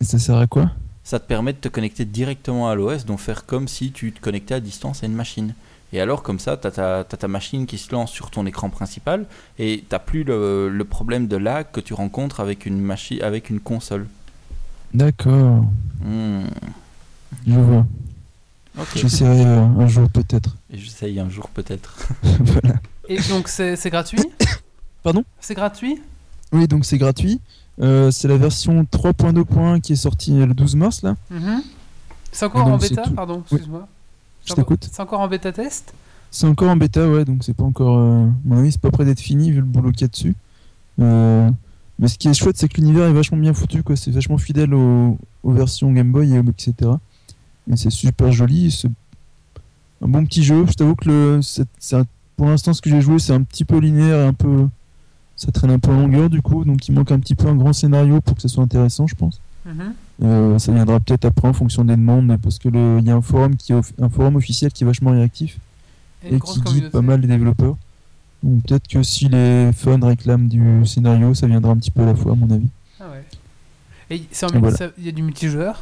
Et ça sert à quoi? Ça te permet de te connecter directement à l'OS, donc faire comme si tu te connectais à distance à une machine. Et alors, comme ça, tu as, ta t'as ta machine qui se lance sur ton écran principal et tu plus le, le problème de lag que tu rencontres avec une, machine, avec une console. D'accord, Hmm, je vois. ok. J'essaierai euh, un jour peut-être. Et j'essaye un jour peut-être. voilà. Et donc c'est c'est gratuit? Pardon? C'est gratuit? Oui, donc c'est gratuit. Euh, c'est la version 3.2.1 qui est sortie le 12 mars là. Mhm. C'est encore donc, en bêta, tout. pardon, Oui. excuse-moi. Encore- t'écoute. C'est encore en bêta test C'est encore en bêta, ouais, donc c'est pas encore. Euh, avis, c'est pas près d'être fini vu le boulot qu'il y a dessus. Euh, Mais ce qui est chouette, c'est que l'univers est vachement bien foutu, quoi. C'est vachement fidèle aux, aux versions Game Boy, et, etc. Et c'est super joli. C'est un bon petit jeu. Je t'avoue que le, c'est, c'est un- pour l'instant, ce que j'ai joué, c'est un petit peu linéaire et un peu. Ça traîne un peu en longueur, du coup. Donc il manque un petit peu un grand scénario pour que ce soit intéressant, je pense. Mhm. Euh, ça viendra peut-être après en fonction des demandes, parce que le- il y a un forum qui est un forum officiel qui est vachement réactif Et qui guide pas mal les développeurs. Donc peut-être que si les fans réclament du scénario, ça viendra un petit peu à la fois, à mon avis. Ah ouais. Et Et voilà. il y a du multijoueur?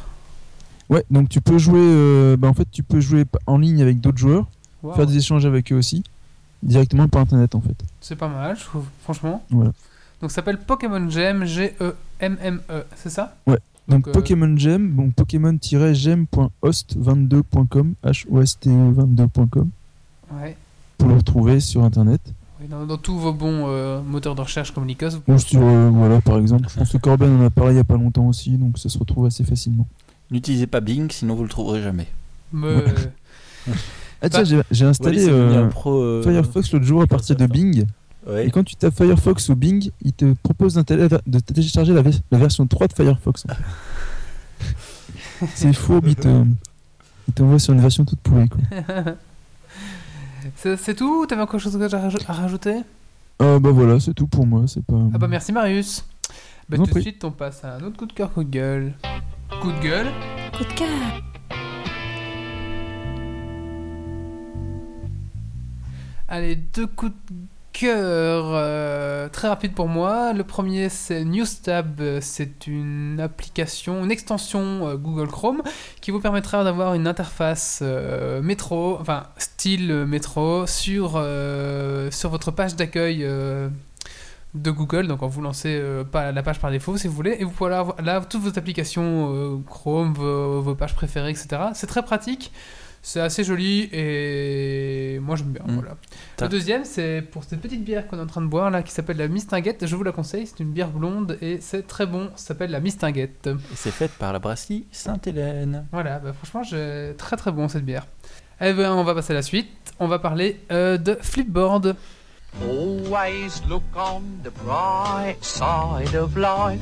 Ouais, donc tu peux jouer, euh, bah, en fait, tu peux jouer en ligne avec d'autres joueurs, faire des échanges avec eux aussi, directement par internet en fait. C'est pas mal, je trouve, franchement. Voilà. Donc ça s'appelle Pokémon Gem, G-E-M-M-E, c'est ça? Donc, Donc, euh, Pokémon Gem, bon, Pokémon-gem.host22.com, H-O-S-T-E22.com, Ouais. pour le retrouver sur internet. Oui, Dans, dans tous vos bons euh, moteurs de recherche comme Lycos, vous Bon, sur, euh, voilà, par exemple, je pense que Corben en a parlé il y a pas longtemps aussi, donc ça se retrouve assez facilement. N'utilisez pas Bing, sinon vous le trouverez jamais. me... Ah tiens, j'ai- j'ai installé euh, pro, euh, Firefox l'autre jour à partir de Bing. Ouais. Et quand tu tapes Firefox ou Bing, il te propose de télécharger la, vers- la version 3 de Firefox. en fait. C'est faux, il te- il t'envoie sur une version toute pourrie. Quoi. c'est c'est tout T'avais encore quelque chose à raj- à rajouter? Ah bah voilà, c'est tout pour moi. C'est pas. Ah bah merci Marius. Bah tout de suite on passe à un autre coup de cœur, coup de gueule. Coup de gueule? Coup de cœur. Allez, deux coups de cœur euh, très rapides pour moi. Le premier, c'est Newstab. C'est une application, une extension euh, Google Chrome qui vous permettra d'avoir une interface euh, métro, enfin style métro, sur, sur votre page d'accueil. de Google, donc vous lancez la page par défaut si vous voulez, et vous pouvez avoir là toutes vos applications Chrome, vos, vos pages préférées, etc. C'est très pratique, c'est assez joli et moi j'aime bien. Mm. Voilà. Le deuxième, c'est pour cette petite bière qu'on est en train de boire là, qui s'appelle la Mistinguette. Je vous la conseille, c'est une bière blonde et c'est très bon. Ça s'appelle la Mistinguette. Et c'est fait par la brasserie Sainte-Hélène. Voilà, bah, franchement, j'ai très très bon cette bière. Eh ben, on va passer à la suite. On va parler euh, de Flipboard. Always look on the bright side of life.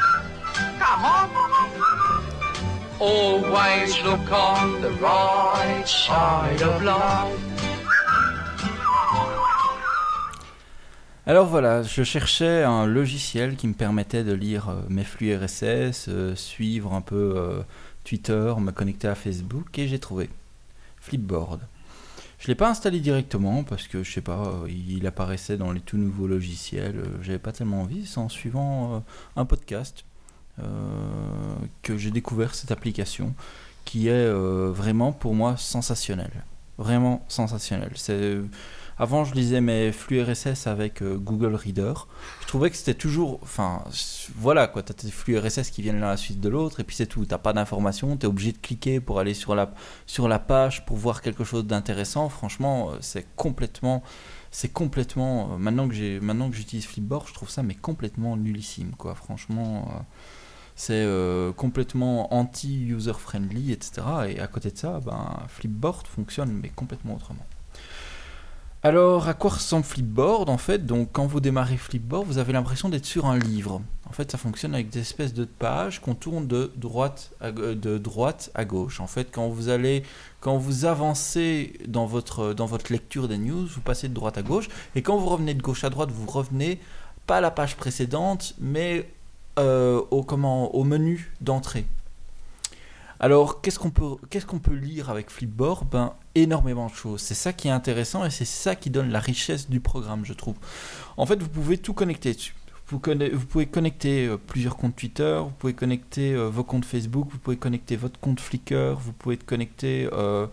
Come on. Always look on the right side of life. Alors voilà, je cherchais un logiciel qui me permettait de lire euh, mes flux RSS, euh, suivre un peu euh, Twitter, me connecter à Facebook et j'ai trouvé Flipboard. Je l'ai pas installé directement parce que je sais pas, il apparaissait dans les tout nouveaux logiciels. J'avais pas tellement envie. C'est en suivant euh, un podcast que j'ai découvert cette application qui est euh, vraiment pour moi sensationnelle. Vraiment sensationnelle. C'est avant, je lisais mes flux RSS avec euh, Google Reader. Je trouvais que c'était toujours. Enfin, voilà quoi, t'as tes flux RSS qui viennent l'un à la suite de l'autre, et puis c'est tout. T'as pas d'informations, t'es obligé de cliquer pour aller sur la, sur la page pour voir quelque chose d'intéressant. Franchement, euh, c'est complètement. C'est complètement. euh, maintenant que j'ai maintenant que j'utilise Flipboard, je trouve ça mais complètement nullissime quoi. Franchement. euh, c'est euh, complètement anti-user-friendly, etc. Et à côté de ça, ben, Flipboard fonctionne mais complètement autrement. Alors, à quoi ressemble Flipboard en fait? Donc, quand vous démarrez Flipboard, vous avez l'impression d'être sur un livre. En fait, ça fonctionne avec des espèces de pages qu'on tourne de droite à, ga- de droite à gauche. En fait, quand vous allez, quand vous avancez dans votre dans votre lecture des news, vous passez de droite à gauche, et quand vous revenez de gauche à droite, vous revenez pas à la page précédente, mais euh, au comment au menu d'entrée. Alors, qu'est-ce qu'on peut, lire avec Flipboard? Ben, énormément de choses. C'est ça qui est intéressant et c'est ça qui donne la richesse du programme, je trouve. En fait, vous pouvez tout connecter. Vous, pouvez connecter euh, plusieurs comptes Twitter, vous pouvez connecter euh, vos comptes Facebook, vous pouvez connecter votre compte Flickr, vous pouvez connecter. je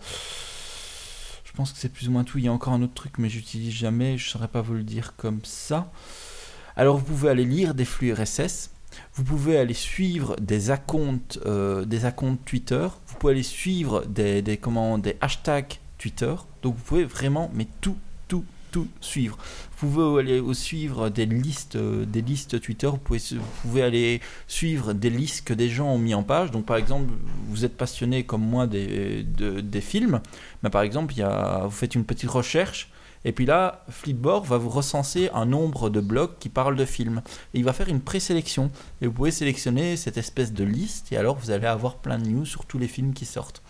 pense que c'est plus ou moins tout. Il y a encore un autre truc, mais j'utilise jamais. Je saurais pas vous le dire comme ça. Alors, vous pouvez aller lire des flux RSS. Vous pouvez aller suivre des accounts, euh, des accounts Twitter. Vous pouvez aller suivre des, comment, des hashtags Twitter. Donc, vous pouvez vraiment, mais tout, tout, tout suivre. Vous pouvez aller suivre des listes, euh, des listes Twitter. Vous pouvez, vous pouvez aller suivre des listes que des gens ont mis en page. Donc, par exemple, vous êtes passionné comme moi des, de- des films. Mais par exemple, y a, vous faites une petite recherche. Et puis là, Flipboard va vous recenser un nombre de blogs qui parlent de films. Et il va faire une présélection. Et vous pouvez sélectionner cette espèce de liste. Et alors, vous allez avoir plein de news sur tous les films qui sortent.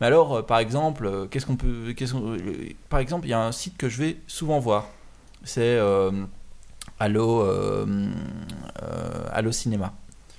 Mais alors, euh, par exemple, euh, qu'est-ce qu'on peut. euh, par exemple, il y a un site que je vais souvent voir. C'est euh, Allo, euh, euh, Allo Cinéma.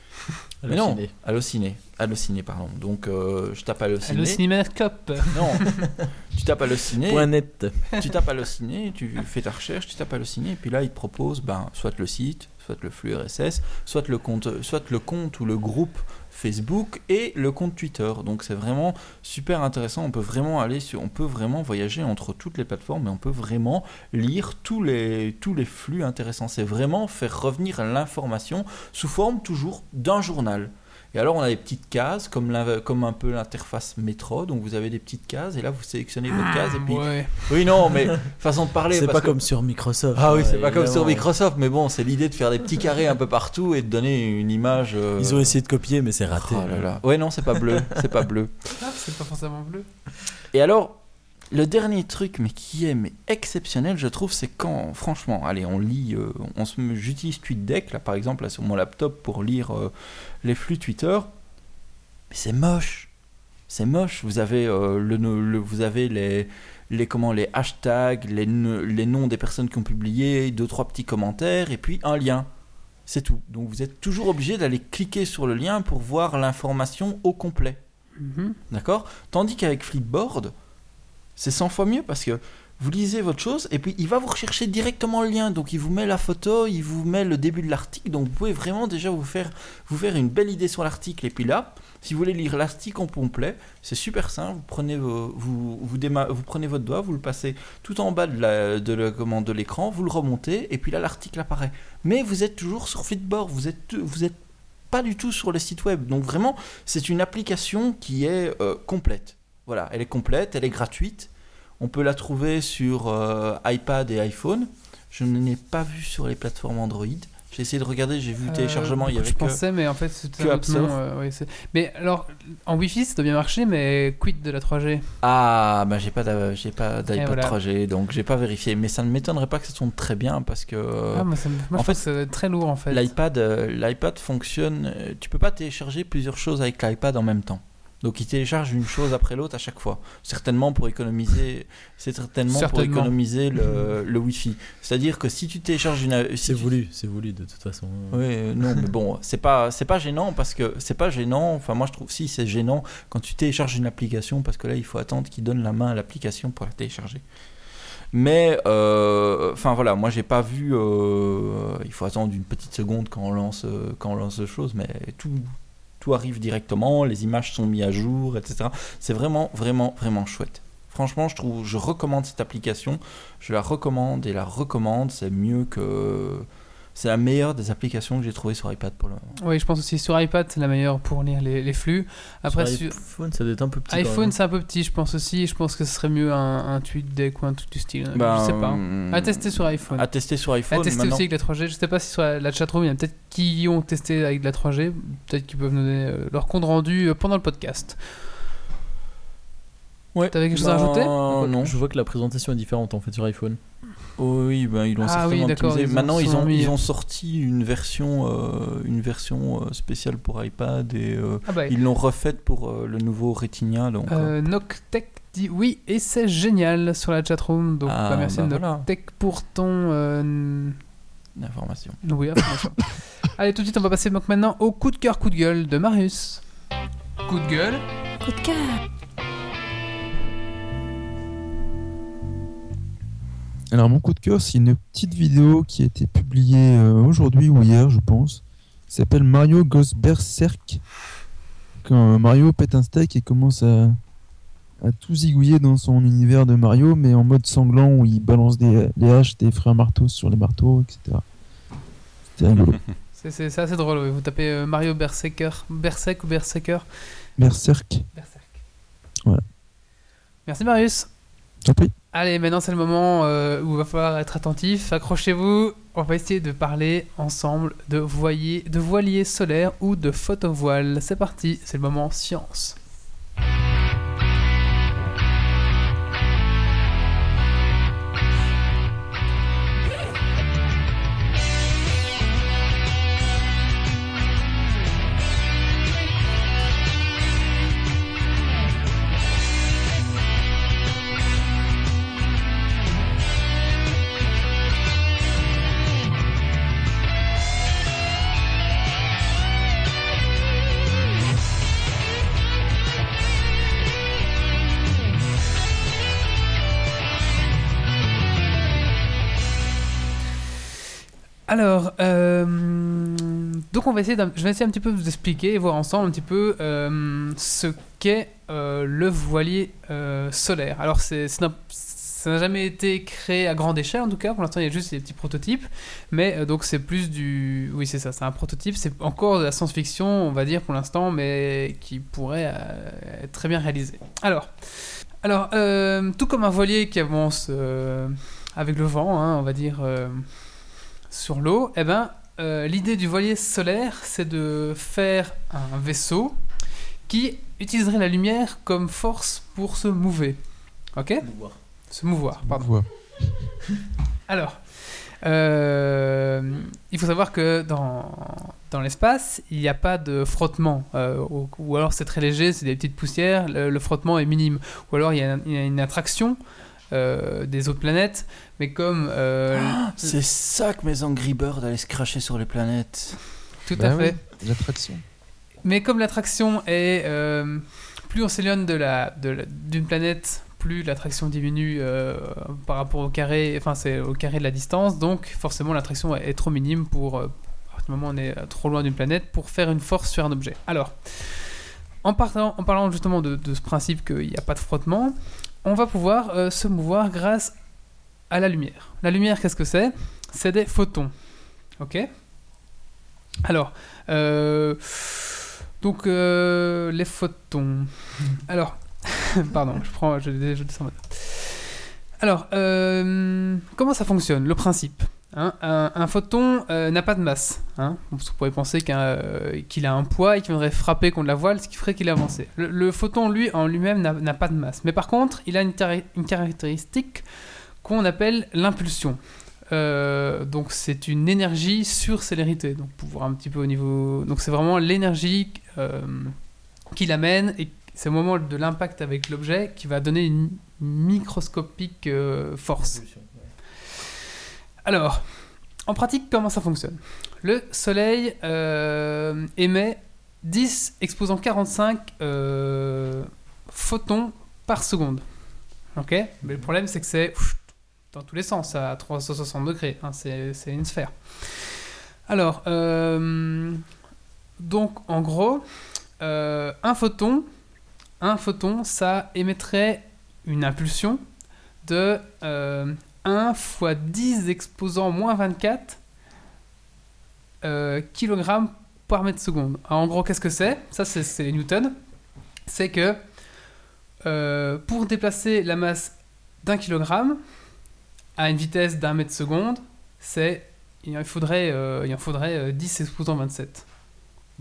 Mais non. Allo Ciné. Allo Ciné, pardon. Donc, euh, je tape Allo Ciné. Le cinémascope. Non, tu tapes Allo Ciné Point net. tu tapes Allociné, tu fais ta recherche, tu tapes Allociné, et puis là, il te propose ben, soit le site, soit le flux RSS, soit le compte, soit le compte ou le groupe Facebook et le compte Twitter. Donc c'est vraiment super intéressant. On peut vraiment aller sur, on peut vraiment voyager entre toutes les plateformes, et on peut vraiment lire tous les tous les flux intéressants. C'est vraiment faire revenir l'information sous forme toujours d'un journal. Et alors on a des petites cases comme, comme un peu l'interface métro, donc vous avez des petites cases et là vous sélectionnez votre case et puis Ouais. oui, non, mais façon de parler. C'est pas que- comme sur Microsoft. Ah oui, c'est pas comme sur. Microsoft, mais bon, c'est l'idée de faire des petits carrés un peu partout et de donner une image. euh, Ils ont essayé de copier, mais c'est raté. Oh là là. Ouais, non, c'est pas bleu, c'est pas bleu. Ah, c'est pas forcément bleu. Et alors, le dernier truc, mais qui est mais exceptionnel, je trouve, c'est quand, franchement, allez, on lit, euh, on se, j'utilise TweetDeck là, par exemple, là sur mon laptop pour lire euh, les flux Twitter, mais c'est moche, c'est moche. Vous avez euh, le, vous avez les les comment les hashtags, les, les noms des personnes qui ont publié, deux trois petits commentaires et puis un lien. C'est tout. Donc vous êtes toujours obligé d'aller cliquer sur le lien pour voir l'information au complet. Mhm. D'accord? Tandis qu'avec Flipboard, c'est 100 fois mieux parce que vous lisez votre chose et puis il va vous rechercher directement le lien. Donc il vous met la photo, il vous met le début de l'article. Donc vous pouvez vraiment déjà vous faire, vous faire une belle idée sur l'article. Et puis là, si vous voulez lire l'article en complet, c'est super simple. Vous prenez, vos- vous, vous, prenez votre doigt, vous le passez tout en bas de la- de de l'écran, vous le remontez et puis là l'article apparaît. Mais vous êtes toujours sur Flipboard, vous êtes, vous êtes pas du tout sur le site web. Donc vraiment, c'est une application qui est euh, complète. Voilà, elle est complète, elle est gratuite. On peut la trouver sur euh, iPad et iPhone. Je ne l'ai pas vue sur les plateformes Android. J'ai essayé de regarder, j'ai vu le Euh, téléchargement, il y je avait que... pensais, mais en fait, c'était un autre nom, euh, c'est- mais alors, en Wi-Fi, ça doit bien marcher, mais quid de la 3G Ah, bah j'ai pas pas d'iPad voilà. 3G, donc j'ai pas vérifié. Mais ça ne m'étonnerait pas que ça tourne très bien parce que Ah, moi, ça me- moi, en je fait, être très lourd en fait. l'iPad l'iPad fonctionne. tu peux pas télécharger plusieurs choses avec l'iPad en même temps. Donc il télécharge une chose après l'autre à chaque fois. Certainement pour économiser, c'est certainement, pour économiser le, le Wi-Fi. C'est-à-dire que si tu télécharges une, si C'est tu- voulu, c'est voulu de toute façon. Oui, euh, non, mais bon, c'est pas, c'est pas gênant parce que c'est pas gênant. Enfin, moi je trouve si c'est gênant quand tu télécharges une application parce que là il faut attendre qu'il donne la main à l'application pour la télécharger. Mais, euh, enfin voilà, moi j'ai pas vu. euh, il faut attendre une petite seconde quand on lance, euh, quand on lance mais tout, tout arrive directement. Les images sont mises à jour, etc. C'est vraiment, vraiment, vraiment chouette. Franchement, je trouve, je recommande cette application. Je la recommande et la recommande. C'est mieux que c'est la meilleure des applications que j'ai trouvées sur iPad pour le moment. Oui, je pense aussi sur iPad, c'est la meilleure pour lire les, les flux. Après, sur iPhone, ça doit être un peu petit. iPhone, c'est un peu petit, je pense aussi. Je pense que ce serait mieux un, un tweet deck ou un truc du style. Ben, je sais pas. hum, À tester sur iPhone. À tester sur À iPhone. tester maintenant. aussi avec la 3G. Je sais pas si sur la, la chatroom, il y en a peut-être qui ont testé avec de la 3G. Peut-être qu'ils peuvent nous donner euh, leur compte rendu euh, pendant le podcast. Ouais. T'avais quelque chose à Ben, rajouter? Non. Je vois que la présentation est différente en fait sur iPhone. Oh oui, ben, ils l'ont Ah oui, certainement d'accord, optimisé. ils ont- Maintenant, ils sont ont, mis- ils ont sorti une version, euh, une version euh, spéciale pour iPad et euh, Ah bah, ils l'ont refaite pour euh, le nouveau Retina. Donc, euh, euh, Noctech dit oui, et c'est génial sur la chatroom. Donc, Ah, bah, merci bah voilà. Noctech pour ton. euh, l'information. Oui, information. Allez, tout de suite, on va passer donc maintenant au coup de cœur, coup de gueule de Marius. Coup de gueule. Coup de cœur. Alors mon coup de cœur, c'est une petite vidéo qui a été publiée euh, aujourd'hui ou hier, je pense. qui s'appelle Mario Goes Berserk. Quand Mario pète un steak et commence à, a tout zigouillé dans son univers de Mario, mais en mode sanglant où il balance des, les haches des frères marteaux sur les marteaux, etc. C'était rigolo. C'est- assez drôle, oui. vous tapez euh, Mario Berserker, Berserk ou Berserker? Berserk, Berserk. Voilà. Merci Marius. Allez, maintenant c'est le moment euh, où il va falloir être attentif. Accrochez-vous, on va essayer de parler ensemble de, voilier, de voilier solaire ou de photovoile. C'est parti, c'est le moment science. Donc on va essayer, je vais essayer un petit peu de vous expliquer et voir ensemble un petit peu euh, ce qu'est euh, le voilier euh, solaire. Alors, c'est, ça n'a jamais été créé à grande échelle en tout cas. Pour l'instant, il y a juste des petits prototypes, mais donc c'est plus du, oui c'est ça, c'est un prototype. C'est encore de la science-fiction, on va dire pour l'instant, mais qui pourrait être très bien réalisé. Alors, alors tout comme un voilier qui avance avec le vent, hein, on va dire. sur l'eau, eh ben, euh, l'idée du voilier solaire, c'est de faire un vaisseau qui utiliserait la lumière comme force pour se mouver. Ok Se mouvoir, pardon. Alors, euh, il faut savoir que dans, dans l'espace, il n'y a pas de frottement. euh, ou, ou alors c'est très léger, c'est des petites poussières, le, le frottement est minime. Ou alors il y a, il y a une attraction euh, des autres planètes, mais comme... euh, C'est ça que mes Angry Birds allaient se cracher sur les planètes. tout Bah à fait. oui, L'attraction. Mais comme l'attraction est euh, plus on s'éloigne de la de la- d'une planète, plus l'attraction diminue euh, par rapport au carré, enfin c'est au carré de la distance, donc forcément l'attraction est, est trop minime pour à partir du moment où on est trop loin d'une planète pour faire une force sur un objet. Alors, en parlant, en parlant justement de, de ce principe qu'il n'y a pas de frottement, on va pouvoir euh, se mouvoir grâce à la lumière. La lumière, qu'est-ce que c'est? C'est des photons. Ok? Alors, euh, donc euh, les photons. Alors, pardon, je prends, je, je. Alors, comment ça fonctionne? Le principe. Hein un, photon euh, n'a pas de masse. Hein Vous pourriez penser euh, qu'il a un poids et qu'il viendrait frapper contre la voile, ce qui ferait qu'il avançait. Le, le photon, lui, en lui-même, n'a, pas de masse. Mais par contre, il a une, caractéristique qu'on appelle l'impulsion. Euh, donc c'est une énergie sur célérité. Donc pour un petit peu au niveau. Donc c'est vraiment l'énergie qui l'amène et c'est au moment de l'impact avec l'objet qui va donner une microscopique force. Alors, en pratique, comment ça fonctionne? Le Soleil euh, émet 10 exposant 45 euh, photons par seconde. Ok? Mais le problème, c'est que c'est dans tous les sens, à 360 degrés. hein, c'est une sphère. Alors, euh, donc en gros, euh, un photon, un photon, ça émettrait une impulsion de 1 fois 10 exposant moins 24 euh, kg par mètre seconde. Alors, en gros, qu'est-ce que c'est? Ça, c'est- les. C'est que euh, pour déplacer la masse d'un kilogramme à une vitesse d'un mètre seconde, il en faudrait, euh, il en faudrait euh, 10 exposant 27.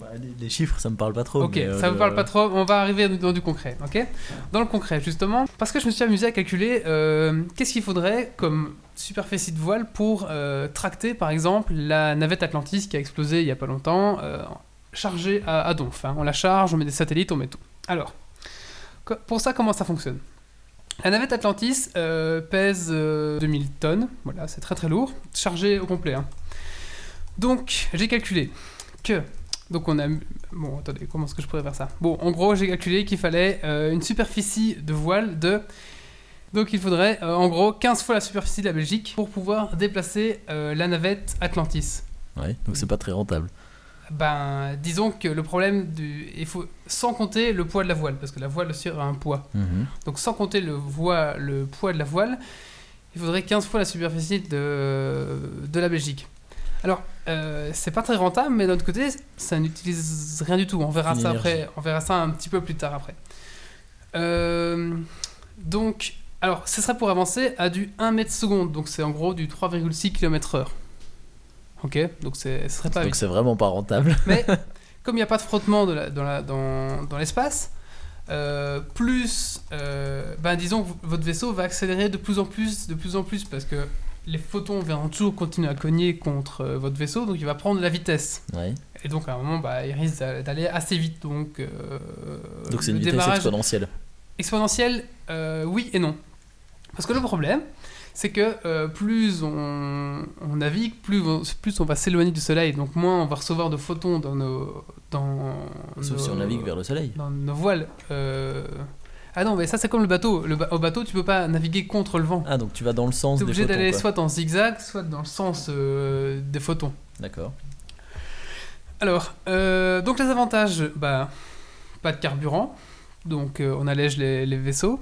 Bah, les, chiffres, ça me parle pas trop. Ok, mais, euh, ça vous le- parle pas trop, on va arriver dans du concret, ok? Dans le concret, justement, parce que je me suis amusé à calculer euh, qu'est-ce qu'il faudrait comme superficie de voile pour euh, tracter, par exemple, la navette Atlantis qui a explosé il y a pas longtemps, chargée à, à donf. hein. On la charge, on met des satellites, on met tout. Alors, pour ça, comment ça fonctionne? La navette Atlantis pèse euh, 2000 tonnes, voilà, c'est très très lourd, chargé au complet. hein. Donc, j'ai calculé que donc on a... Bon, attendez, comment est-ce que je pourrais faire ça? Bon, en gros, j'ai calculé qu'il fallait euh, une superficie de voile de... Donc il faudrait euh, en gros 15 fois la superficie de la Belgique pour pouvoir déplacer euh, la navette Atlantis. Ouais, donc c'est pas très rentable. ben, disons que le problème du. Il faut, sans compter le poids de la voile, parce que la voile aussi a un poids. Mhm. Donc sans compter le, le poids de la voile, il faudrait 15 fois la superficie de, de la Belgique. Alors, euh, c'est pas très rentable, mais d'un autre côté, ça n'utilise rien du tout. On verra Une ça énergie. après. On verra ça un petit peu plus tard après. Euh, donc, alors, ce serait pour avancer à du 1 mètre seconde. Donc c'est en gros du 3,6 km/h. Ok, donc c'est- ce serait pas Donc c'est vraiment pas rentable. Mais comme il n'y a pas de frottement de la- dans, la- dans, dans l'espace, euh, plus, euh, ben disons votre vaisseau va accélérer de plus en plus, de plus en plus, parce que les photons vont toujours continuer à cogner contre euh, votre vaisseau, donc il va prendre de la vitesse. Ouais. Et donc à un moment, bah, il risque d'a- d'aller assez vite. Donc, euh, Donc c'est une vitesse exponentielle. exponentielle, euh, oui et non. Parce que le problème, c'est que plus on, on navigue, plus, on- plus on va s'éloigner du Soleil, donc moins on va recevoir de photons dans nos, dans Sauf nos, si on navigue vers le soleil. dans nos voiles. Ah non, mais ça c'est comme le bateau. Le ba- au bateau, tu peux pas naviguer contre le vent. Ah donc tu vas dans le sens Tu es des obligé photons. d'aller soit en zigzag, soit dans le sens euh, des photons. D'accord. Alors, euh, donc les avantages, bah, pas de carburant, donc euh, on allège les, les vaisseaux,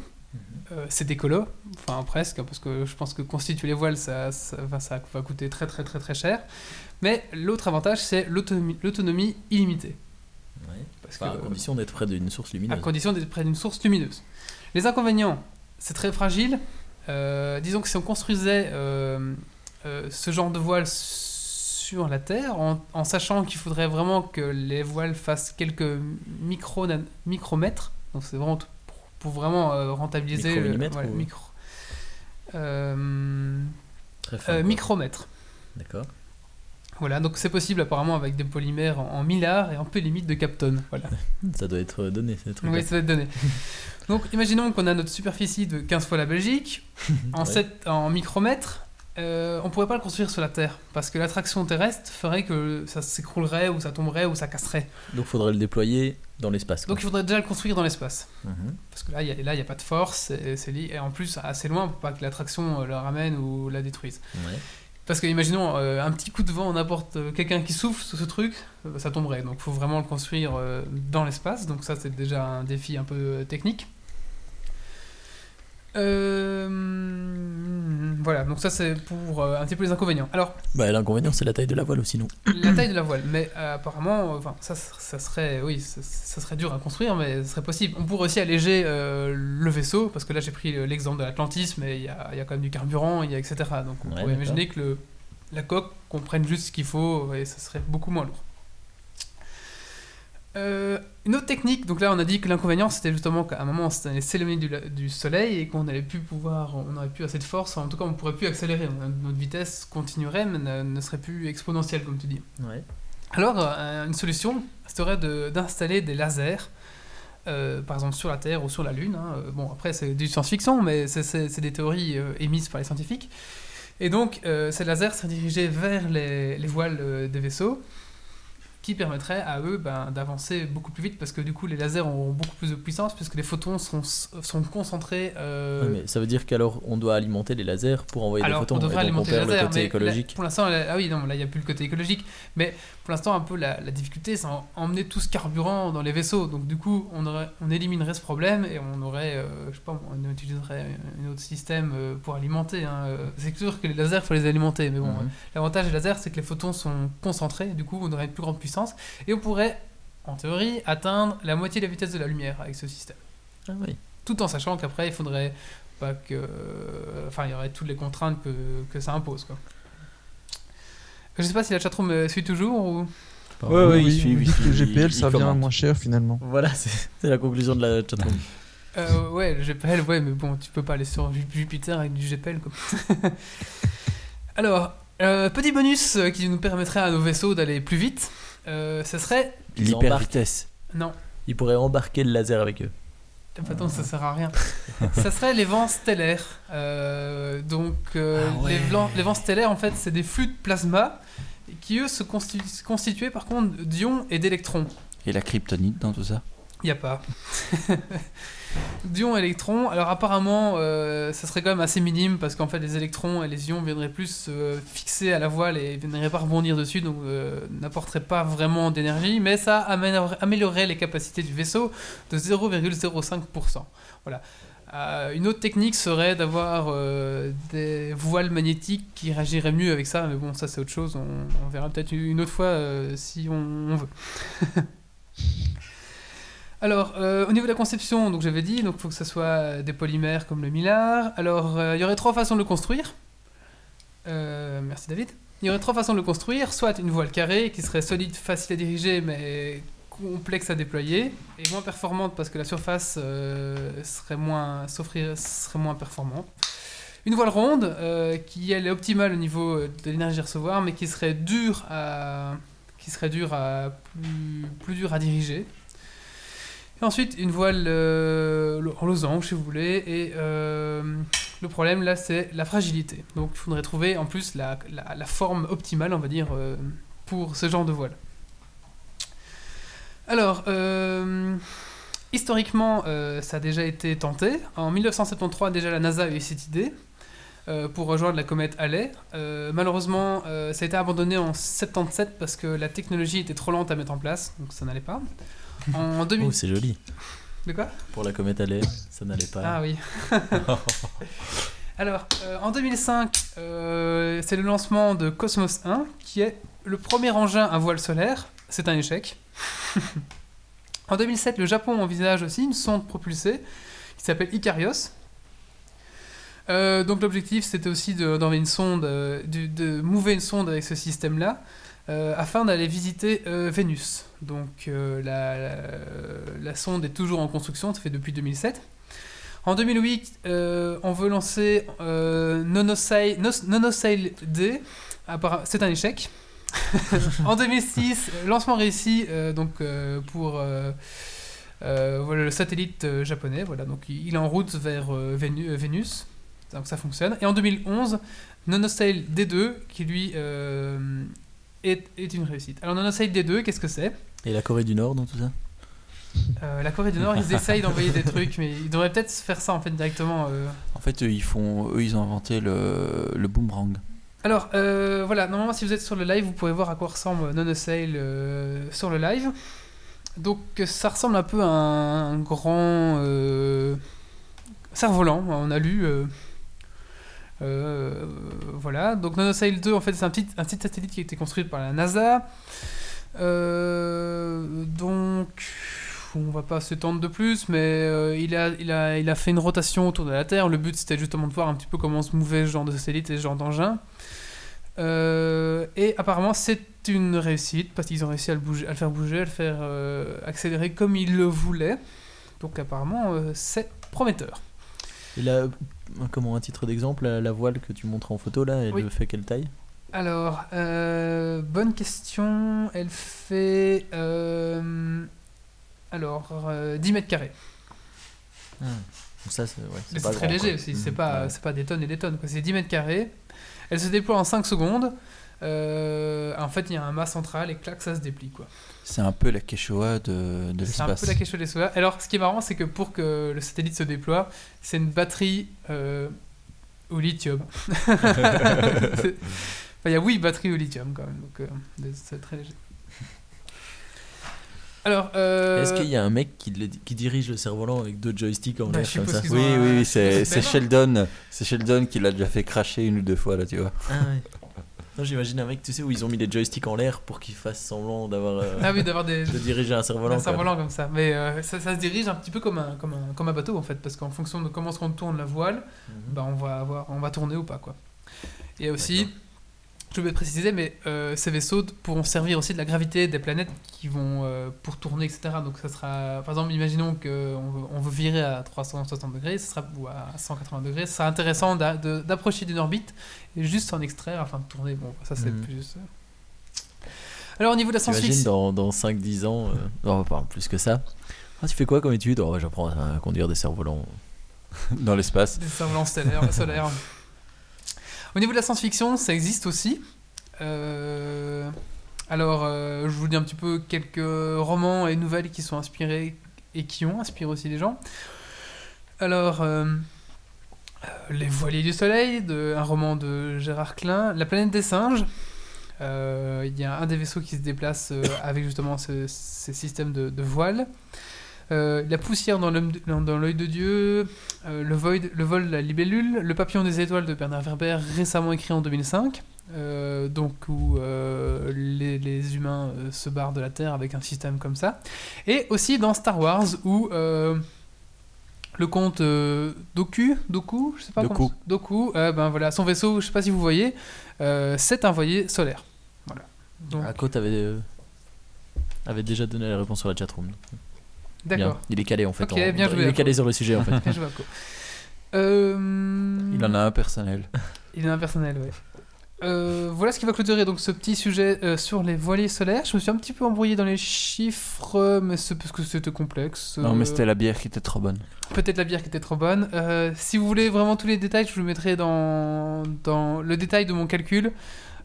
Euh, c'est écolo, enfin presque, parce que je pense que constituer les voiles, ça, ça, va, ça va coûter très très très très cher. Mais l'autre avantage, c'est l'autonomie illimitée, Ouais. parce Enfin, que, à condition d'être près d'une source à lumineuse. condition d'être près d'une source lumineuse. Les inconvénients, c'est très fragile. Euh, disons que si on construisait euh, euh, ce genre de voile sur la Terre, en, en sachant qu'il faudrait vraiment que les voiles fassent quelques micro, micromètres, donc c'est vraiment pour, pour vraiment rentabiliser le- voilà, ou- micro, Très fin. quoi. micromètres. D'accord. Voilà, donc c'est possible apparemment avec des polymères en, en millars et un peu limite de Kapton. Voilà. Ça doit être donné ces trucs. Oui, ça va être donné. Donc, imaginons qu'on a notre superficie de 15 fois la Belgique, en, Ouais. sept- en micromètres. euh, on pourrait pas le construire sur la Terre, parce que l'attraction terrestre ferait que ça s'écroulerait, ou ça tomberait, ou ça casserait. Donc faudrait le déployer dans l'espace. Donc, il faudrait déjà le construire dans l'espace. Mhm. Parce que là, il n'y a, il pas de force, et, en plus, assez loin pour pas que l'attraction euh, le ramène ou la détruise. Ouais. Parce que, imaginons, euh, un petit coup de vent, n'importe euh, quelqu'un qui souffle sur ce truc, euh, ça tomberait. Donc, il faut vraiment le construire euh, dans l'espace. Donc, ça, c'est déjà un défi un peu technique. Euh, voilà, donc ça, c'est pour euh, un petit peu les inconvénients. Alors, Bah l'inconvénient c'est la taille de la voile aussi non. la taille de la voile, mais euh, apparemment, enfin, ça, ça serait, oui, ça, ça serait dur à construire, mais ce serait possible. On pourrait aussi alléger le vaisseau, parce que là j'ai pris l'exemple de l'Atlantis, mais il y a, y a quand même du carburant, il y a etc. Donc on Ouais, pourrait imaginer que le, la coque comprenne juste ce qu'il faut et ça serait beaucoup moins lourd. Euh, une autre technique, donc là on a dit que l'inconvénient c'était justement qu'à un moment on allait s'éloigner du, du soleil et qu'on n'allait plus pouvoir, on n'aurait plus assez de force, en tout cas on ne pourrait plus accélérer, notre vitesse continuerait mais ne, ne serait plus exponentielle comme tu dis. Ouais. Alors, euh, une solution serait de- d'installer des lasers, euh, par exemple sur la Terre ou sur la Lune. hein. Bon, après, c'est du science-fiction, mais c'est- des théories émises par les scientifiques. Et donc, ces lasers seraient dirigés vers les, les voiles des vaisseaux, qui permettraient à eux ben, d'avancer beaucoup plus vite, parce que du coup, les lasers auront beaucoup plus de puissance, puisque les photons sont, sont concentrés. euh, mais ça veut dire qu'alors on doit alimenter les lasers pour envoyer alors, des photons. on devrait alimenter on perd les lasers, le côté mais écologique. là, pour l'instant, là- ah oui, non, là, il n'y a plus le côté écologique. Mais pour l'instant, un peu la, la difficulté, c'est en- emmener tout ce carburant dans les vaisseaux. Donc, du coup, on, aurait, on éliminerait ce problème et on aurait, euh, je sais pas, on utiliserait un autre système euh, pour alimenter. hein. C'est sûr que les lasers, il faut les alimenter. Mais bon, Mhm. l'avantage des lasers, c'est que les photons sont concentrés. Du coup, on aurait une plus grande puissance. Et on pourrait, en théorie, atteindre la moitié de la vitesse de la lumière avec ce système. Ah oui. tout en sachant qu'après il faudrait pas que enfin il y aurait toutes les contraintes que, que ça impose quoi. Je sais pas si la chatroom me suit toujours ou Ouais, ouais, il oui, dit que le GPL il ça vient moins cher finalement. Voilà, c'est la conclusion de la chatroom. Euh, ouais le GPL ouais mais bon tu peux pas aller sur Ju- Jupiter avec du GPL quoi. Alors euh, petit bonus euh, qui nous permettrait à nos vaisseaux d'aller plus vite euh, ce serait L'hyper vitesse. non Ils pourraient embarquer le laser avec eux. Attends, ça sert à rien. ça serait les vents stellaires. Euh, donc, euh, Ah ouais. les, vents, les vents stellaires, en fait, c'est des flux de plasma qui, eux, se constitu- constituaient par contre d'ions et d'électrons. Et la kryptonite dans tout ça? Il n'y a pas. D'ions électrons, alors apparemment, euh, ça serait quand même assez minime parce qu'en fait, les électrons et les ions viendraient plus se fixer à la voile et viendraient pas rebondir dessus, donc euh, n'apporteraient pas vraiment d'énergie, mais ça améliorerait, les capacités du vaisseau de 0,05%. Voilà. Euh, une autre technique serait d'avoir euh, des voiles magnétiques qui réagiraient mieux avec ça, mais bon, ça c'est autre chose, on, verra peut-être une autre fois si on veut. Alors, euh, au niveau de la conception, donc j'avais dit, donc il faut que ce soit des polymères comme le Millard. Alors, euh, il y aurait trois façons de le construire. Euh, merci David. Il y aurait trois façons de le construire, soit une voile carrée qui serait solide, facile à diriger, mais complexe à déployer, et moins performante parce que la surface serait, moins, serait moins performante. Une voile ronde qui est optimale au niveau de l'énergie à recevoir, mais qui serait dure à, qui serait dure à plus dure à diriger. Et ensuite, une voile euh, en losange, si vous voulez. Et euh, le problème, là, c'est la fragilité. Donc, il faudrait trouver, en plus, la, forme optimale, on va dire, euh, pour ce genre de voile. Alors, historiquement, ça a déjà été tenté. En 1973, déjà, la NASA a eu cette idée pour rejoindre la comète Halley. Malheureusement, ça a été abandonné en 77 parce que la technologie était trop lente à mettre en place, donc ça n'allait pas. En 2000... Oh, c'est joli. De quoi? Pour la comète Halley, ça n'allait pas. Ah oui. Alors, euh, en 2005, euh, c'est le lancement de Cosmos 1, qui est le premier engin à voile solaire. C'est un échec. en 2007, le Japon envisage aussi une sonde propulsée qui s'appelle Icarios. Euh, donc l'objectif, c'était aussi de- d'envoyer une sonde, de, de mouver une sonde avec ce système-là, euh, afin d'aller visiter euh, Vénus. Donc euh, la, sonde est toujours en construction, ça fait depuis 2007. En 2008, euh, on veut lancer euh, Nonosail, Nos- Nonosail D. Appara- C'est un échec. en 2006, euh, lancement réussi donc, pour voilà, le satellite japonais. Voilà, donc il est en route vers Vénu- Vénus. Donc ça fonctionne. Et en 2011, Nonosail D2 qui lui est, est une réussite. Alors Nonosail D2, qu'est-ce que c'est? Et la Corée du Nord dans tout ça? Euh, La Corée du Nord, ils essayent d'envoyer des trucs, mais ils devraient peut-être faire ça en fait directement. euh, En fait, eux, ils, font, eux, ils ont inventé le, le boomerang. Alors, euh, voilà, normalement, si vous êtes sur le live, vous pouvez voir à quoi ressemble euh, sur le live. Donc, ça ressemble un peu à un grand cerf-volant, on a lu. Euh, voilà, donc Nonosail 2, en fait, c'est un petit, satellite qui a été construit par la NASA. Euh, donc, on va pas s'étendre de plus, mais euh, il, a, il, a, il a fait une rotation autour de la Terre. Le but, c'était justement de voir un petit peu comment se mouvait ce genre de satellite et ce genre d'engin. Et apparemment, c'est une réussite parce qu'ils ont réussi à le, bouger, à le faire bouger, à le faire accélérer comme ils le voulaient. Donc, apparemment, c'est prometteur. Et là, comment un titre d'exemple, la, la voile que tu montres en photo là, elle Oui. fait quelle taille? Alors, euh, bonne question. Elle fait. euh, alors, euh, 10 mètres carrés. Donc ça, c'est ouais, très grand, léger aussi, c'est Mhm. pas, Ouais. pas des tonnes et des tonnes, c'est 10 mètres carrés. Elle se déploie en 5 secondes. Euh, en fait, il y a un mât central et clac, ça se déplie. quoi. C'est un peu la Quechua de, de C'est un peu la question des SOA. Alors, ce qui est marrant, c'est que pour que le satellite se déploie, c'est une batterie euh, au lithium. Enfin, il y a oui, batterie au lithium quand même, donc euh, c'est très léger. Alors, euh, Est-ce qu'il y a un mec qui, le- qui dirige le cerf-volant avec deux joysticks en Bah, l'air comme ça Oui, oui, c'est de Sheldon. C'est Sheldon qui l'a déjà fait cracher une ou deux fois, là, tu vois. Ah ouais. Non, j'imagine un mec, tu sais, où ils ont mis les joysticks en l'air pour qu'il fasse semblant d'avoir euh, Ah oui, d'avoir des, de diriger un cerf-volant. un cerf-volant comme ça. Mais euh, ça, ça se dirige un petit peu comme un, comme un, comme un bateau en fait, parce qu'en fonction de comment on tourne la voile, Mhm. bah, on, va avoir, on va tourner ou pas. Quoi. Et aussi, D'accord. Je vais préciser, mais euh, ces vaisseaux pourront servir aussi de la gravité des planètes qui vont euh, pour tourner, etc. Donc ça sera, par exemple, imaginons qu'on veut, on veut virer à 360 degrés, ce sera, ou à 180 degrés, ce sera intéressant d'approcher d'une orbite et juste s'en extraire afin de tourner. Bon, ça c'est Mhm. plus. euh. Alors au niveau de la science-fiction. dans, dans 5-10 ans, euh, non, pas plus que ça. Ah, tu fais quoi comme étude? Oh, J'apprends à conduire des cerfs-volants. Dans l'espace. Des cerfs-volants stellaires, solaires. Au niveau de la science-fiction, ça existe aussi. Euh, alors, euh, je vous dis un petit peu quelques romans et nouvelles qui sont inspirés et qui ont inspiré aussi les gens. Alors, euh, Les Voiliers du Soleil, un roman de Gérard Klein, La planète des singes. Il y a un des vaisseaux qui se déplace avec justement ce- ces systèmes de, de. Euh, la poussière dans l'homme- dans dans l'œil de Dieu, euh, le, void- le vol de la libellule, Le papillon des étoiles de Bernard Werber, récemment écrit en 2005, euh, donc où euh, les, les humains euh, se barrent de la Terre avec un système comme ça. Et aussi dans Star Wars, où euh, le comte euh, Doku, Doku, je sais pas Doku. comment- Doku, euh, ben voilà, son vaisseau, je sais pas si vous voyez, euh, c'est un voilier solaire. Voilà. Donc, t'avais euh, avait déjà donné la réponse sur la chatroom. D'accord. Il est calé en fait. Ok, en- bien joué, il est calé sur le sujet en fait. Bien joué. Euh, Il en a un personnel. Il est impersonnel, ouais. Euh, voilà ce qui va clôturer donc ce petit sujet euh, sur les voiliers solaires. Je me suis un petit peu embrouillé dans les chiffres, mais c'est parce que c'était complexe. Non, mais Euh, c'était la bière qui était trop bonne. Peut-être la bière qui était trop bonne. Euh, si vous voulez vraiment tous les détails, je vous le mettrai dans, dans le détail de mon calcul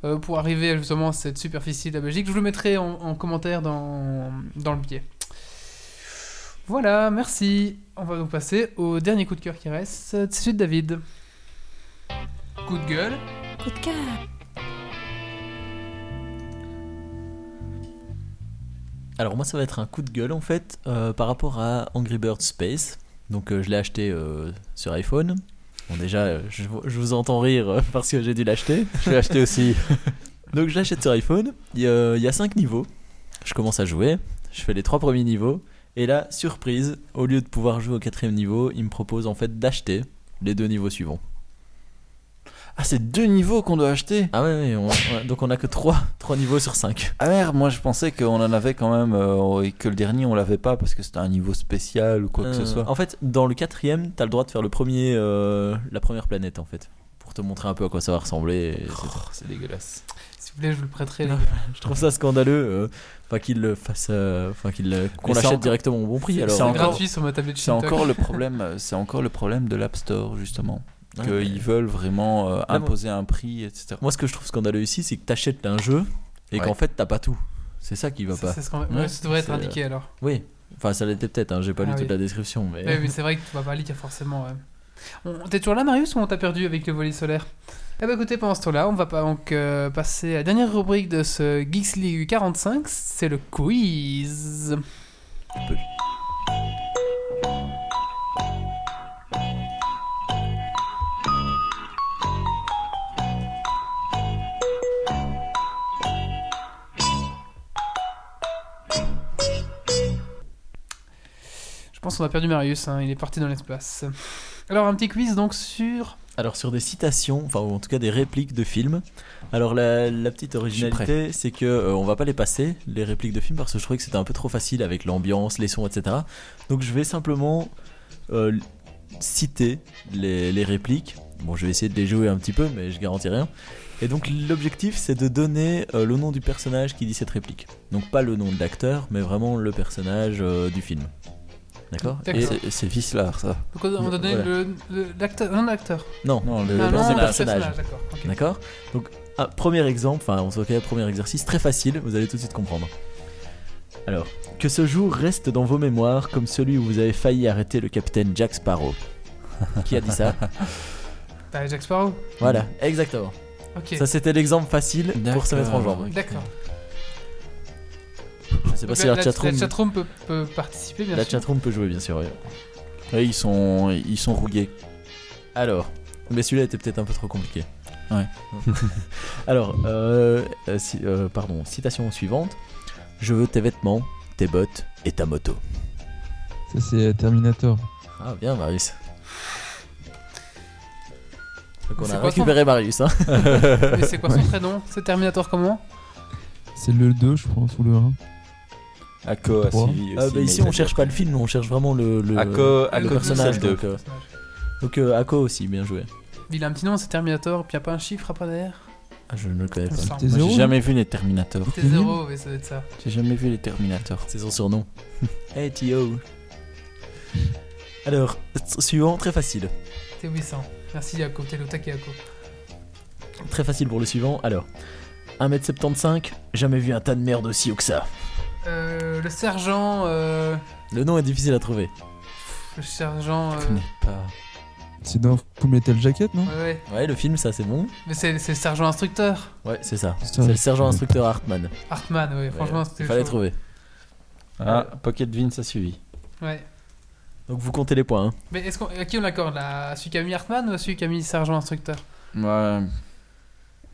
euh, pour arriver à justement cette superficie de la Belgique. Je vous le mettrai en, en commentaire dans, dans le billet. Voilà, merci. On va donc passer au dernier coup de cœur qui reste. C'est celui de David. Coup de gueule. Coup de cœur. Alors moi ça va être un coup de gueule en fait euh, par rapport à Angry Birds Space. Donc euh, je l'ai acheté euh, sur iPhone. Bon déjà je, je vous entends rire parce que j'ai dû l'acheter. Je l'ai acheté aussi. Donc je l'achète sur iPhone. Il y, a, il y a 5 niveaux. Je commence à jouer. Je fais les trois premiers niveaux. Et là, surprise, au lieu de pouvoir jouer au quatrième niveau, il me propose en fait d'acheter les deux niveaux suivants. Ah, c'est deux niveaux qu'on doit acheter? Ah ouais, ouais, on- ouais, donc on a que 3, trois niveaux sur 5. Ah merde, moi je pensais qu'on en avait quand même euh, et que le dernier on l'avait pas parce que c'était un niveau spécial ou quoi que ce soit. En fait, dans le quatrième, t'as le droit de faire le premier, euh, la première planète en fait. Pour te montrer un peu à quoi ça va ressembler. et c'est tout. Oh, c'est dégueulasse. Vous je vous le prêterai. les Non. gars. Je trouve ça scandaleux. euh, qu'il le fasse. euh, Enfin, qu'il le- qu'on l'achète directement au bon prix. c'est encore- gratuit sur ma tablette C'est encore le problème, c'est encore le problème de l'App Store justement, Ouais, qu'ils veulent vraiment euh, imposer un prix, etc. Moi, ce que je trouve scandaleux ici, c'est que t'achètes un jeu et Ouais. qu'en fait, t'as pas tout. C'est ça qui va pas. c'est ce qu'on- ouais, Ouais, ça devrait être indiqué alors. Oui. Enfin, ça l'était peut-être. Hein, J'ai pas Ah lu oui. toute la description, mais. Ouais, mais c'est vrai que tu vas pas lire forcément. ouais. On- T'es toujours là, Marius, ou on t'a perdu avec le volet solaire? Eh ben écoutez, pendant ce temps-là, on va donc euh, passer à la dernière rubrique de ce Geeks League 45, c'est le quiz. Je pense qu'on a perdu Marius, hein, il est parti dans l'espace. Alors un petit quiz donc sur... Alors sur des citations, enfin ou en tout cas des répliques de films. Alors la, la petite originalité, c'est que euh, on va pas les passer les répliques de films parce que je trouvais que c'était un peu trop facile avec l'ambiance, les sons, etc. Donc je vais simplement euh, citer les, les répliques. Bon, je vais essayer de les jouer un petit peu, mais je garantis rien. Et donc l'objectif, c'est de donner euh, le nom du personnage qui dit cette réplique. Donc pas le nom de l'acteur, mais vraiment le personnage du film. D'accord. Et C'est- Vislar ça. Donc on va donner Voilà. le, le- l'acteur... Non, l'acteur. non, Non, le, Ah, non, le personnage. d'accord. Donc, ah, premier exemple, enfin, en tout cas, premier exercice très facile, vous allez tout de suite comprendre. Alors, que ce jour reste dans vos mémoires comme celui où vous avez failli arrêter le capitaine Jack Sparrow. Qui a dit ça T'as Jack Sparrow Voilà, exactement. Ok. Ça, c'était l'exemple facile pour se mettre en jambe. D'accord. Je sais pas Donc, si la, la chatroom, la chatroom peut, peut participer, bien la sûr. chatroom peut jouer, bien sûr. oui. Ouais, ils sont, ils sont rouillés. Alors, mais celui-là était peut-être un peu trop compliqué. Ouais. Alors, euh, euh, si- euh, pardon, citation suivante. Je veux tes vêtements, tes bottes et ta moto. Ça, c'est euh, Terminator. Ah bien Marius. Donc on a son- récupéré Marius. Hein. Mais c'est quoi son prénom? C'est Terminator comment? C'est le 2, je pense, ou le 1. Ako suivi Ah, aussi. bah, ici on cherche pas le film, on cherche vraiment le, le, Ako, le Ako personnage. Pixel 2. Donc, euh, donc euh, Ako aussi, bien joué. Il a un petit nom, c'est Terminator, puis y a pas un chiffre après derrière? Ah, je ne le connais pas. T'es j'ai jamais vu les Terminators. T0, mais ça doit être ça. J'ai jamais vu les Terminators. C'est son surnom. hey Tio. Alors, suivant, très facile. T800. Merci Yako, t'es le taquet Yako. Très facile pour le suivant. Alors, 1m75, jamais vu un tas de merde aussi haut que ça. Euh, le sergent. euh, Le nom est difficile à trouver. le sergent. euh, Je connais pas. C'est dans Full Metal Jacket, non ouais, ouais. Ouais, le film, ça c'est bon. Mais c'est c'est le sergent instructeur. Ouais, c'est ça. C'est ça. C'est le sergent instructeur Hartman. Hartman, ouais, franchement, Ouais, c'était Il fallait chaud. trouver. Ah, Pocket Vince a suivi. Ouais. Donc vous comptez les points. hein. Mais est-ce qu'on, à qui on l'accorde là À celui qui a mis Hartman ou à celui qui a mis sergent instructeur? Ouais.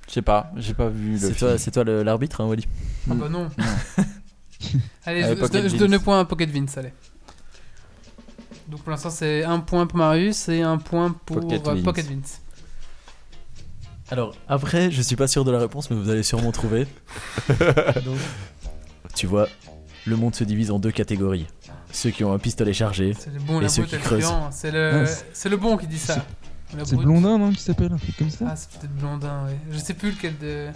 Je sais pas, j'ai pas vu le C'est film. toi, c'est toi le- l'arbitre, hein, Wally Ah Mm. bah non. allez, Allez, je, donne- je Vince. donne le point à Pocket Vince, allez. Donc pour l'instant c'est un point pour Marius et un point pour Pocket euh, Vince. Pocket Vince. Alors, après, je suis pas sûr de la réponse, mais vous allez sûrement trouver. Donc, tu vois, le monde se divise en deux catégories. Ceux qui ont un pistolet chargé. C'est le bon, Et la ceux qui creusent. C'est le, Ah, le bon qui dit ça. C'est. Blondin, non, qui s'appelle Un truc comme ça Ah, c'est peut-être Blondin, ouais. Je sais plus lequel de.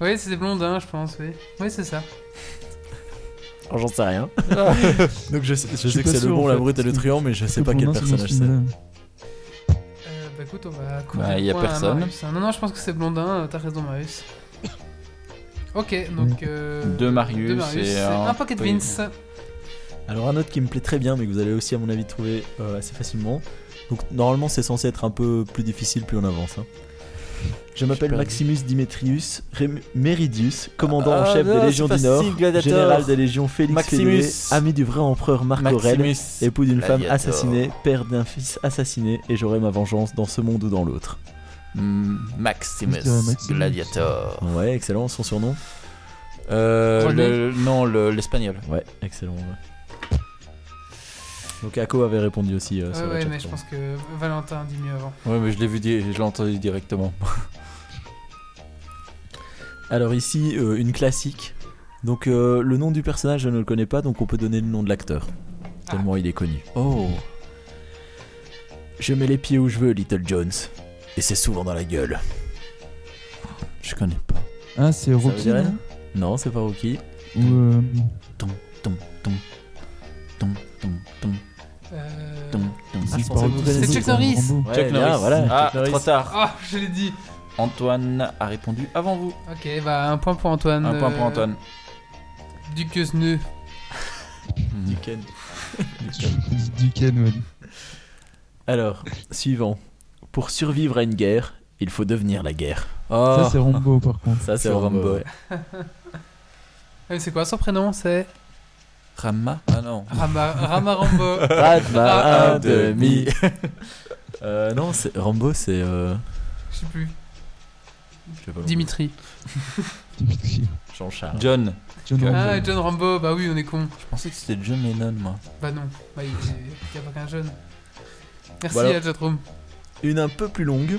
Oui, c'était Blondin, je pense, oui. Oui, c'est ça. Alors, j'en sais rien. Donc, je, sais- je suis sais que pas c'est le sûr, bon, en la fait, brute et le truand, mais je sais pas quel c'est personnage ce c'est. Euh, bah écoute, on va accorder Bah, le y a point à personne. Marius. Non, non, je pense que c'est Blondin, euh, t'as raison, Marius. Ok, donc. Euh, Deux Marius deux Marius et un un Pocket Pocket Vince. Alors, un autre qui me plaît très bien, mais que vous allez aussi, à mon avis, trouver euh, assez facilement. Donc, normalement, c'est censé être un peu plus difficile plus on avance. hein. Je m'appelle. Maximus Dimitrius Rem- Meridius, commandant en Ah, chef non, des Légions du Nord, Gladiator. général des Légions Félix Maximus. Ami du vrai empereur Marc Aurèle, époux d'une femme assassinée, père d'un fils assassiné, et j'aurai ma vengeance dans ce monde ou dans l'autre. Mm, Maximus. Gladiator. Ouais, excellent, son surnom Euh, le- non, le- l'espagnol. Ouais, excellent. ouais. Donc Ako avait répondu aussi euh, Ouais, sur le ouais, mais je pense que Valentin dit mieux avant. Ouais, mais je l'ai vu, je l'ai entendu directement. Alors ici, euh, une classique. Donc euh, le nom du personnage, je ne le connais pas, donc on peut donner le nom de l'acteur. Tellement il est connu. Oh. Je mets les pieds où je veux, Little Jones. Et c'est souvent dans la gueule. Je connais pas. Ah, c'est Ça veut Rocky, dire rien non Non, c'est pas Rookie. Ou. euh, Tom, tom, tom. Tom, tom, tom, Euh... tom, tom. Ah, je c'est pensais que vous Rocky, connaissiez. C'est Chuck Norris. Rambo. Ouais, Chuck bien, Norris. voilà. Ah, Chuck Norris. trop tard. Ah, je l'ai dit. Antoine a répondu avant vous. Ok, bah un point pour Antoine. Un point pour euh, Antoine. Duquesneu. Du Ken. Du Ken, ouais. Alors, suivant. Pour survivre à une guerre, il faut devenir la guerre. Oh, Ça, c'est Rambo, par contre. Ça, c'est Rambo. Rambo. ouais. Ah, c'est quoi son prénom? C'est Rama? Ah non. Rama, Rama Rambo. Ratma un demi. Euh, non, c'est Rambo, c'est. Euh... Je sais plus. Pas. Dimitri. Jean-Charles. John. John Rambo. Ah, John Rambo, bah oui, on est con. Je pensais que c'était John Lennon, moi. Bah non, bah, il n'y a pas qu'un jeune. Merci Voilà. à chatroom. Une un peu plus longue.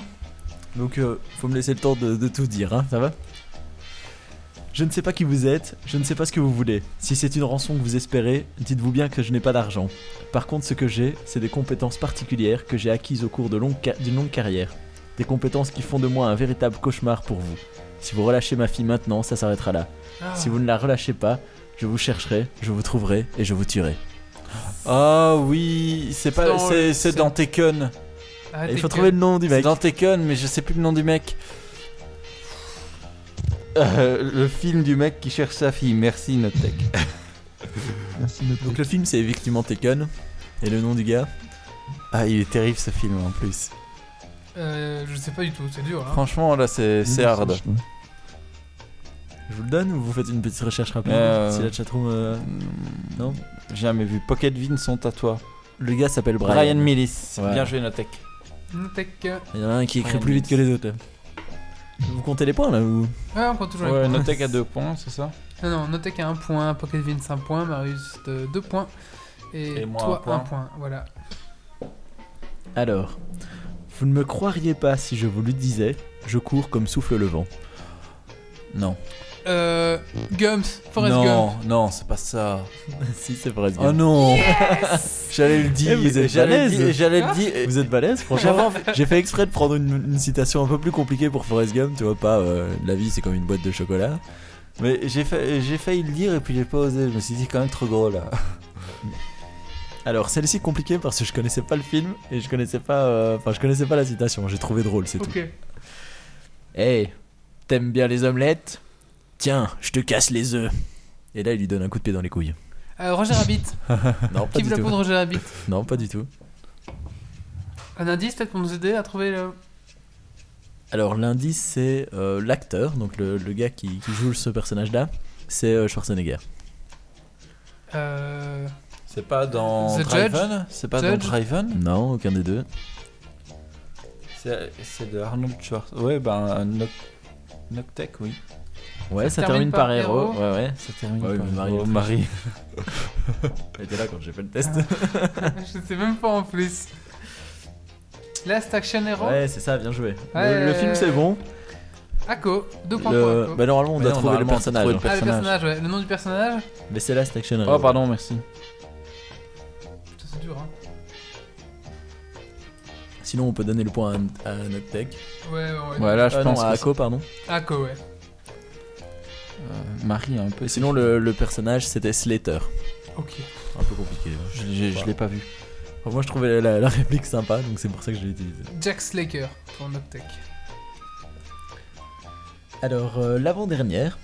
Donc, euh, faut me laisser le temps de, de tout dire, hein, ça va? Je ne sais pas qui vous êtes, je ne sais pas ce que vous voulez. Si c'est une rançon que vous espérez, dites-vous bien que je n'ai pas d'argent. Par contre, ce que j'ai, c'est des compétences particulières que j'ai acquises au cours longue d'une longue carrière. Des compétences qui font de moi un véritable cauchemar pour vous. Si vous relâchez ma fille maintenant, ça s'arrêtera là. Ah. Si vous ne la relâchez pas, je vous chercherai, je vous trouverai et je vous tuerai. Ah oui, c'est pas, Dans c'est dans Taken. Ah, il faut trouver le nom du C'est mec. dans Taken, mais je sais plus le nom du mec. Euh, le film du mec qui cherche sa fille. Merci Notek. Merci, notre Donc le film c'est effectivement Taken. Et le nom du gars? Ah, il est terrible ce film en plus. Euh, je sais pas du tout, c'est dur. Hein. Franchement, là, c'est c'est hard. Je vous le donne ou vous faites une petite recherche rapide Euh, Si la chatroom. euh, Non Jamais vu. Pocket Vince sont à toi. Le gars s'appelle Brian. Brian, Millis. Ouais. Bien joué Notek. Notek. Il y en a un qui écrit Brian plus vite que les autres. là. Vous comptez les points là ou Ouais, on compte toujours les Ouais, points. Notek à deux points, c'est ça Non, non, Notek a un point, Pocket Vince un point, Marius de deux points. Et, Et moi, toi un point. un point. Voilà. Alors, vous ne me croiriez pas si je vous le disais, je cours comme souffle le vent. Non. Euh, Gums, Forrest non, Gump. non, c'est pas ça. si c'est vrai. Oh non J'allais le dire. Eh, vous êtes J'allais le balèze. dire. J'allais Ah. le dire. Vous êtes balèze, franchement. J'ai fait exprès de prendre une, une citation un peu plus compliquée pour Forrest Gump, tu vois pas, euh, la vie c'est comme une boîte de chocolat. Mais j'ai failli le dire et puis j'ai pas osé. Je me suis dit quand même trop gros là. Alors celle-ci est compliquée parce que je connaissais pas le film et je connaissais pas, euh, enfin je connaissais pas la citation, j'ai trouvé drôle, c'est tout. Hey, t'aimes bien les omelettes? Tiens, je te casse les œufs. Et là, il lui donne un coup de pied dans les couilles. Euh, Roger Rabbit. Non, pas Qui du veut la tout. peau de Roger Rabbit? Non, pas du tout. Un indice peut-être pour nous aider à trouver le. Alors, l'indice, c'est euh, l'acteur, donc le, le gars qui, qui joue ce personnage-là, c'est Schwarzenegger. Euh... C'est pas dans The Driven C'est pas Judge dans Driven Non, aucun des deux. C'est de Arnold Schwarzenegger. Ouais, ben, Noc- Noctec, oui. Ouais, Ça ça, termine termine, par par héros. héros. Ouais, ouais. Ça termine Ouais, par Marie, Oh, elle Marie. Elle était là quand j'ai fait le test. Je sais même pas en plus. Last Action Hero Ouais, c'est ça, bien joué. Ouais, le, le film, c'est bon. Ako, deux points Le- pour. Bah, normalement, on doit trouver le personnage. trouver Ah, le personnage. personnage, ouais. Le nom du personnage Mais c'est Last Action Hero. Oh, pardon, merci. Sinon, on peut donner le point à, à. Ouais, ouais, ouais. Ouais, là, je Ah pense non, à Ako, pardon. Ako, ouais. euh, Marie, un peu. Sinon, le, le personnage, c'était Slater. Ok. Un peu compliqué. Je, je- je l'ai pas vu. Enfin, moi, je trouvais la, la réplique sympa, donc c'est pour ça que je l'ai utilisé. Jack Slaker pour Noctec. Alors, euh, l'avant-dernière.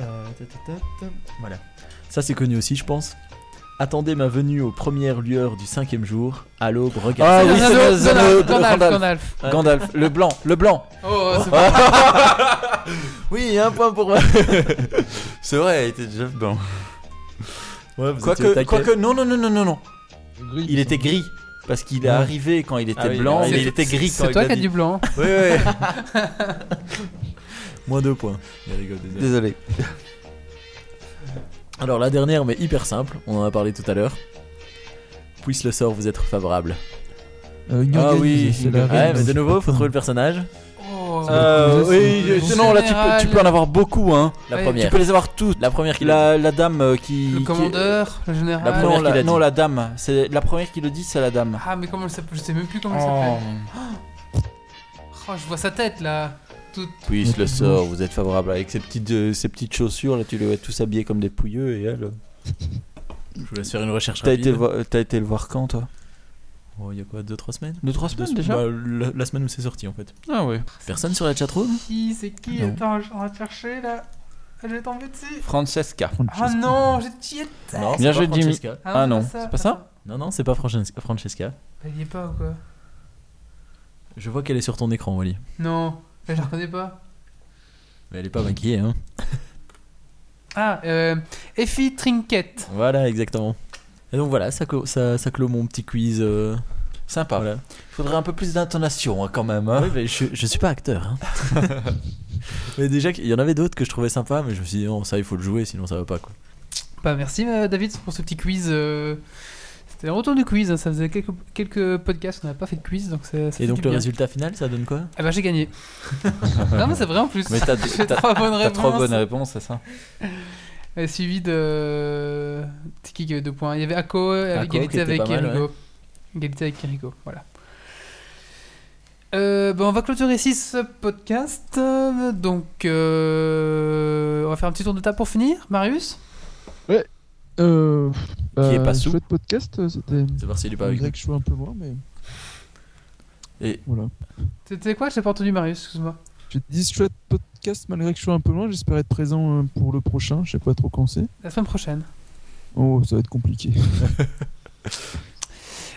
Euh. Voilà. Ça, c'est connu aussi, je pense. Attendez ma venue aux premières lueurs du cinquième jour. À l'aube, Ah regardez. oui, c'est Gandalf, le- c'est le- Gandalf, Gandalf, Gandalf. Gandalf. Ouais. Gandalf, le blanc, le blanc. Oh, c'est bon. Oui, un point pour moi. C'est vrai, il était déjà blanc. Ouais, vous étiez au Quoique, quoique, non, non, non, non, non, non. Gris, Il était gris. Parce qu'il est Ouais. arrivé quand il était Ah oui, blanc, c'est- mais il était gris quand C'est il toi a qui as du blanc. Oui, oui. Moins deux points. Il rigole, désolé. Alors, la dernière, mais hyper simple. On en a parlé tout à l'heure. Puisse le sort vous être favorable. Euh, Ah oui, c'est la Hunger Ouais, reine mais de nouveau, faut trouver le personnage. Oh. Euh, oui, je- non, là tu peux, Général. tu peux en avoir beaucoup, hein. La Ouais. Tu première. peux les avoir toutes. La première qui l'a dit. La, dame euh, qui. Le qui- commandeur, le général. La première non, qui la, non, dit. la dame. C'est la première qui le dit, c'est la dame. Ah, mais comment elle s'appelle Je sais même plus comment elle Oh. s'appelle. Oh, je vois sa tête là. Toute. Puisse le sort, vous êtes favorable avec ces petites, euh, ces petites chaussures là, tu les vois tous habillés comme des pouilleux et elle. euh, Je vous laisse faire une recherche T'as rapide. été, vo- t'as été le voir quand toi? Oh, il y a quoi, 2-3 semaines? Deux trois semaines déjà? Bah, la, la semaine où c'est sorti en fait. Ah ouais. Personne sur la chatroom Qui C'est qui? Non. Attends, je- on va chercher là. Je vais tomber dessus. Francesca. Ah non, j'ai étais. Non, Bien joué, Jimmy. Francesca. Ah non, c'est c'est pas ça? Attends. Non, non, c'est pas Francesca. Francesca. Bah, il y est pas ou quoi? Je vois qu'elle est sur ton écran, Wally. Non, je la reconnais pas. Mais elle est pas maquillée, hein. Ah, euh. Effie Trinket. Voilà, exactement. Et donc voilà, ça, clo- ça, ça clôt mon petit quiz. euh, Sympa. voilà. Faudrait un peu plus d'intonation hein, quand même. hein. Oui, mais je, je suis pas acteur. Hein. mais déjà, il y en avait d'autres que je trouvais sympa, mais je me suis dit, non, ça il faut le jouer, sinon ça va pas quoi. Bah, merci euh, David pour ce petit quiz. euh, C'était un retour du quiz, hein, ça faisait quelques, quelques podcasts qu'on n'a pas fait de quiz, donc ça, ça fait Et donc le bien. résultat final, ça donne quoi? Ah bah j'ai gagné. non mais c'est vrai en plus. Mais t'as, trois bonnes t'as réponses. trois bonnes réponses, c'est ça Euh, Suivi de. C'est qui qui avait deux points Il y avait Ako, égalité avec Erigo. Égalité avec Erigo, voilà. Euh, bah, on va clôturer ici ce podcast. Donc, euh, on va faire un petit tour de table pour finir. Marius? Euh, Qui est bah, pas sous. chouette podcast, euh, c'était C'est s'il est pas avec malgré nous. que je sois un peu loin, mais. Et- Voilà. C'était quoi J'ai pas entendu Marius, excuse-moi. J'ai dit chouette podcast malgré que je sois un peu loin. J'espère être présent euh, pour le prochain. Je sais pas trop quand c'est. La semaine prochaine. Oh, ça va être compliqué.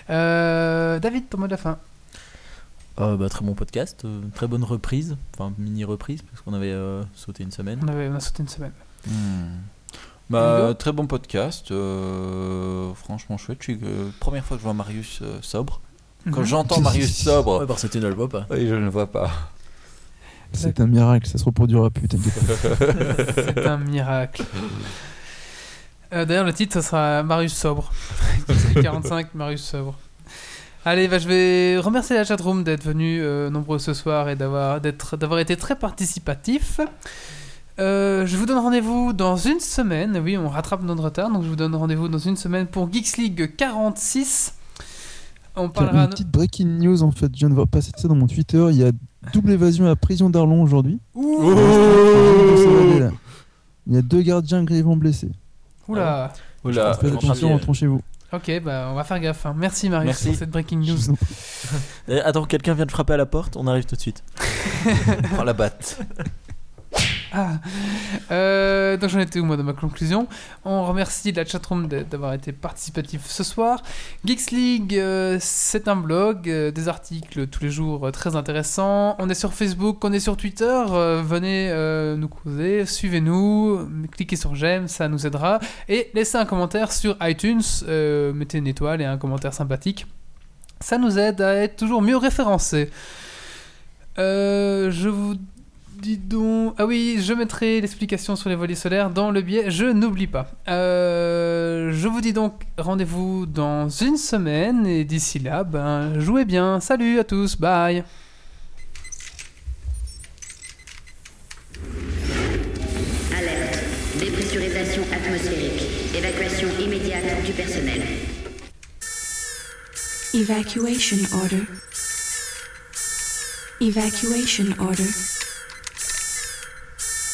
Euh, David, ton mot de la fin. Euh, bah, très bon podcast, euh, très bonne reprise, enfin mini reprise, parce qu'on avait euh, sauté une semaine. On, avait, on a sauté une semaine. Hmm. Bah, très bon podcast. euh, franchement chouette. Je suis, euh, première fois que je vois Marius euh, sobre. Quand j'entends Marius sobre, Ouais, parce que tu ne le vois pas. oui, je ne le vois pas. C'est un miracle, ça se reproduira plus, t'inquiète pas. C'est un miracle. Euh, D'ailleurs, le titre, ce sera Marius sobre. 45, Marius sobre. Allez, bah, je vais remercier la chatroom d'être venu euh, nombreux ce soir et d'avoir d'être- d'avoir été très participatif. Euh, je vous donne rendez-vous dans une semaine. Oui, on rattrape notre retard, donc je vous donne rendez-vous dans une semaine pour Geeks League 46. On parlera. Une petite breaking news en fait, je viens de voir passer ça dans mon Twitter. Il y a double évasion à la prison d'Arlon aujourd'hui. Ouh, Il y a deux gardiens grièvement blessés. Oula. Oula, Faites attention, rentrons chez vous. Ok, bah on va faire gaffe. hein. Merci Marius Merci. pour cette breaking news. Eh, attends, quelqu'un vient de frapper à la porte, on arrive tout de suite. prends la batte. Ah. Euh, donc j'en étais où moi dans ma conclusion On remercie la chatroom d'avoir été participatif ce soir. Geeks League, euh, c'est un blog, euh, des articles tous les jours très intéressants. On est sur Facebook, on est sur Twitter. venez nous causer, suivez-nous, cliquez sur j'aime, ça nous aidera. Et laissez un commentaire sur iTunes, mettez une étoile et un commentaire sympathique. Ça nous aide à être toujours mieux référencés. je vous Dis donc. Ah oui, je mettrai l'explication sur les volets solaires dans le biais. Je n'oublie pas. Euh, je vous dis donc rendez-vous dans une semaine et d'ici là, ben, jouez bien. Salut à tous, bye. Alerte. Dépressurisation atmosphérique. Évacuation immédiate du personnel. Evacuation order. Evacuation order.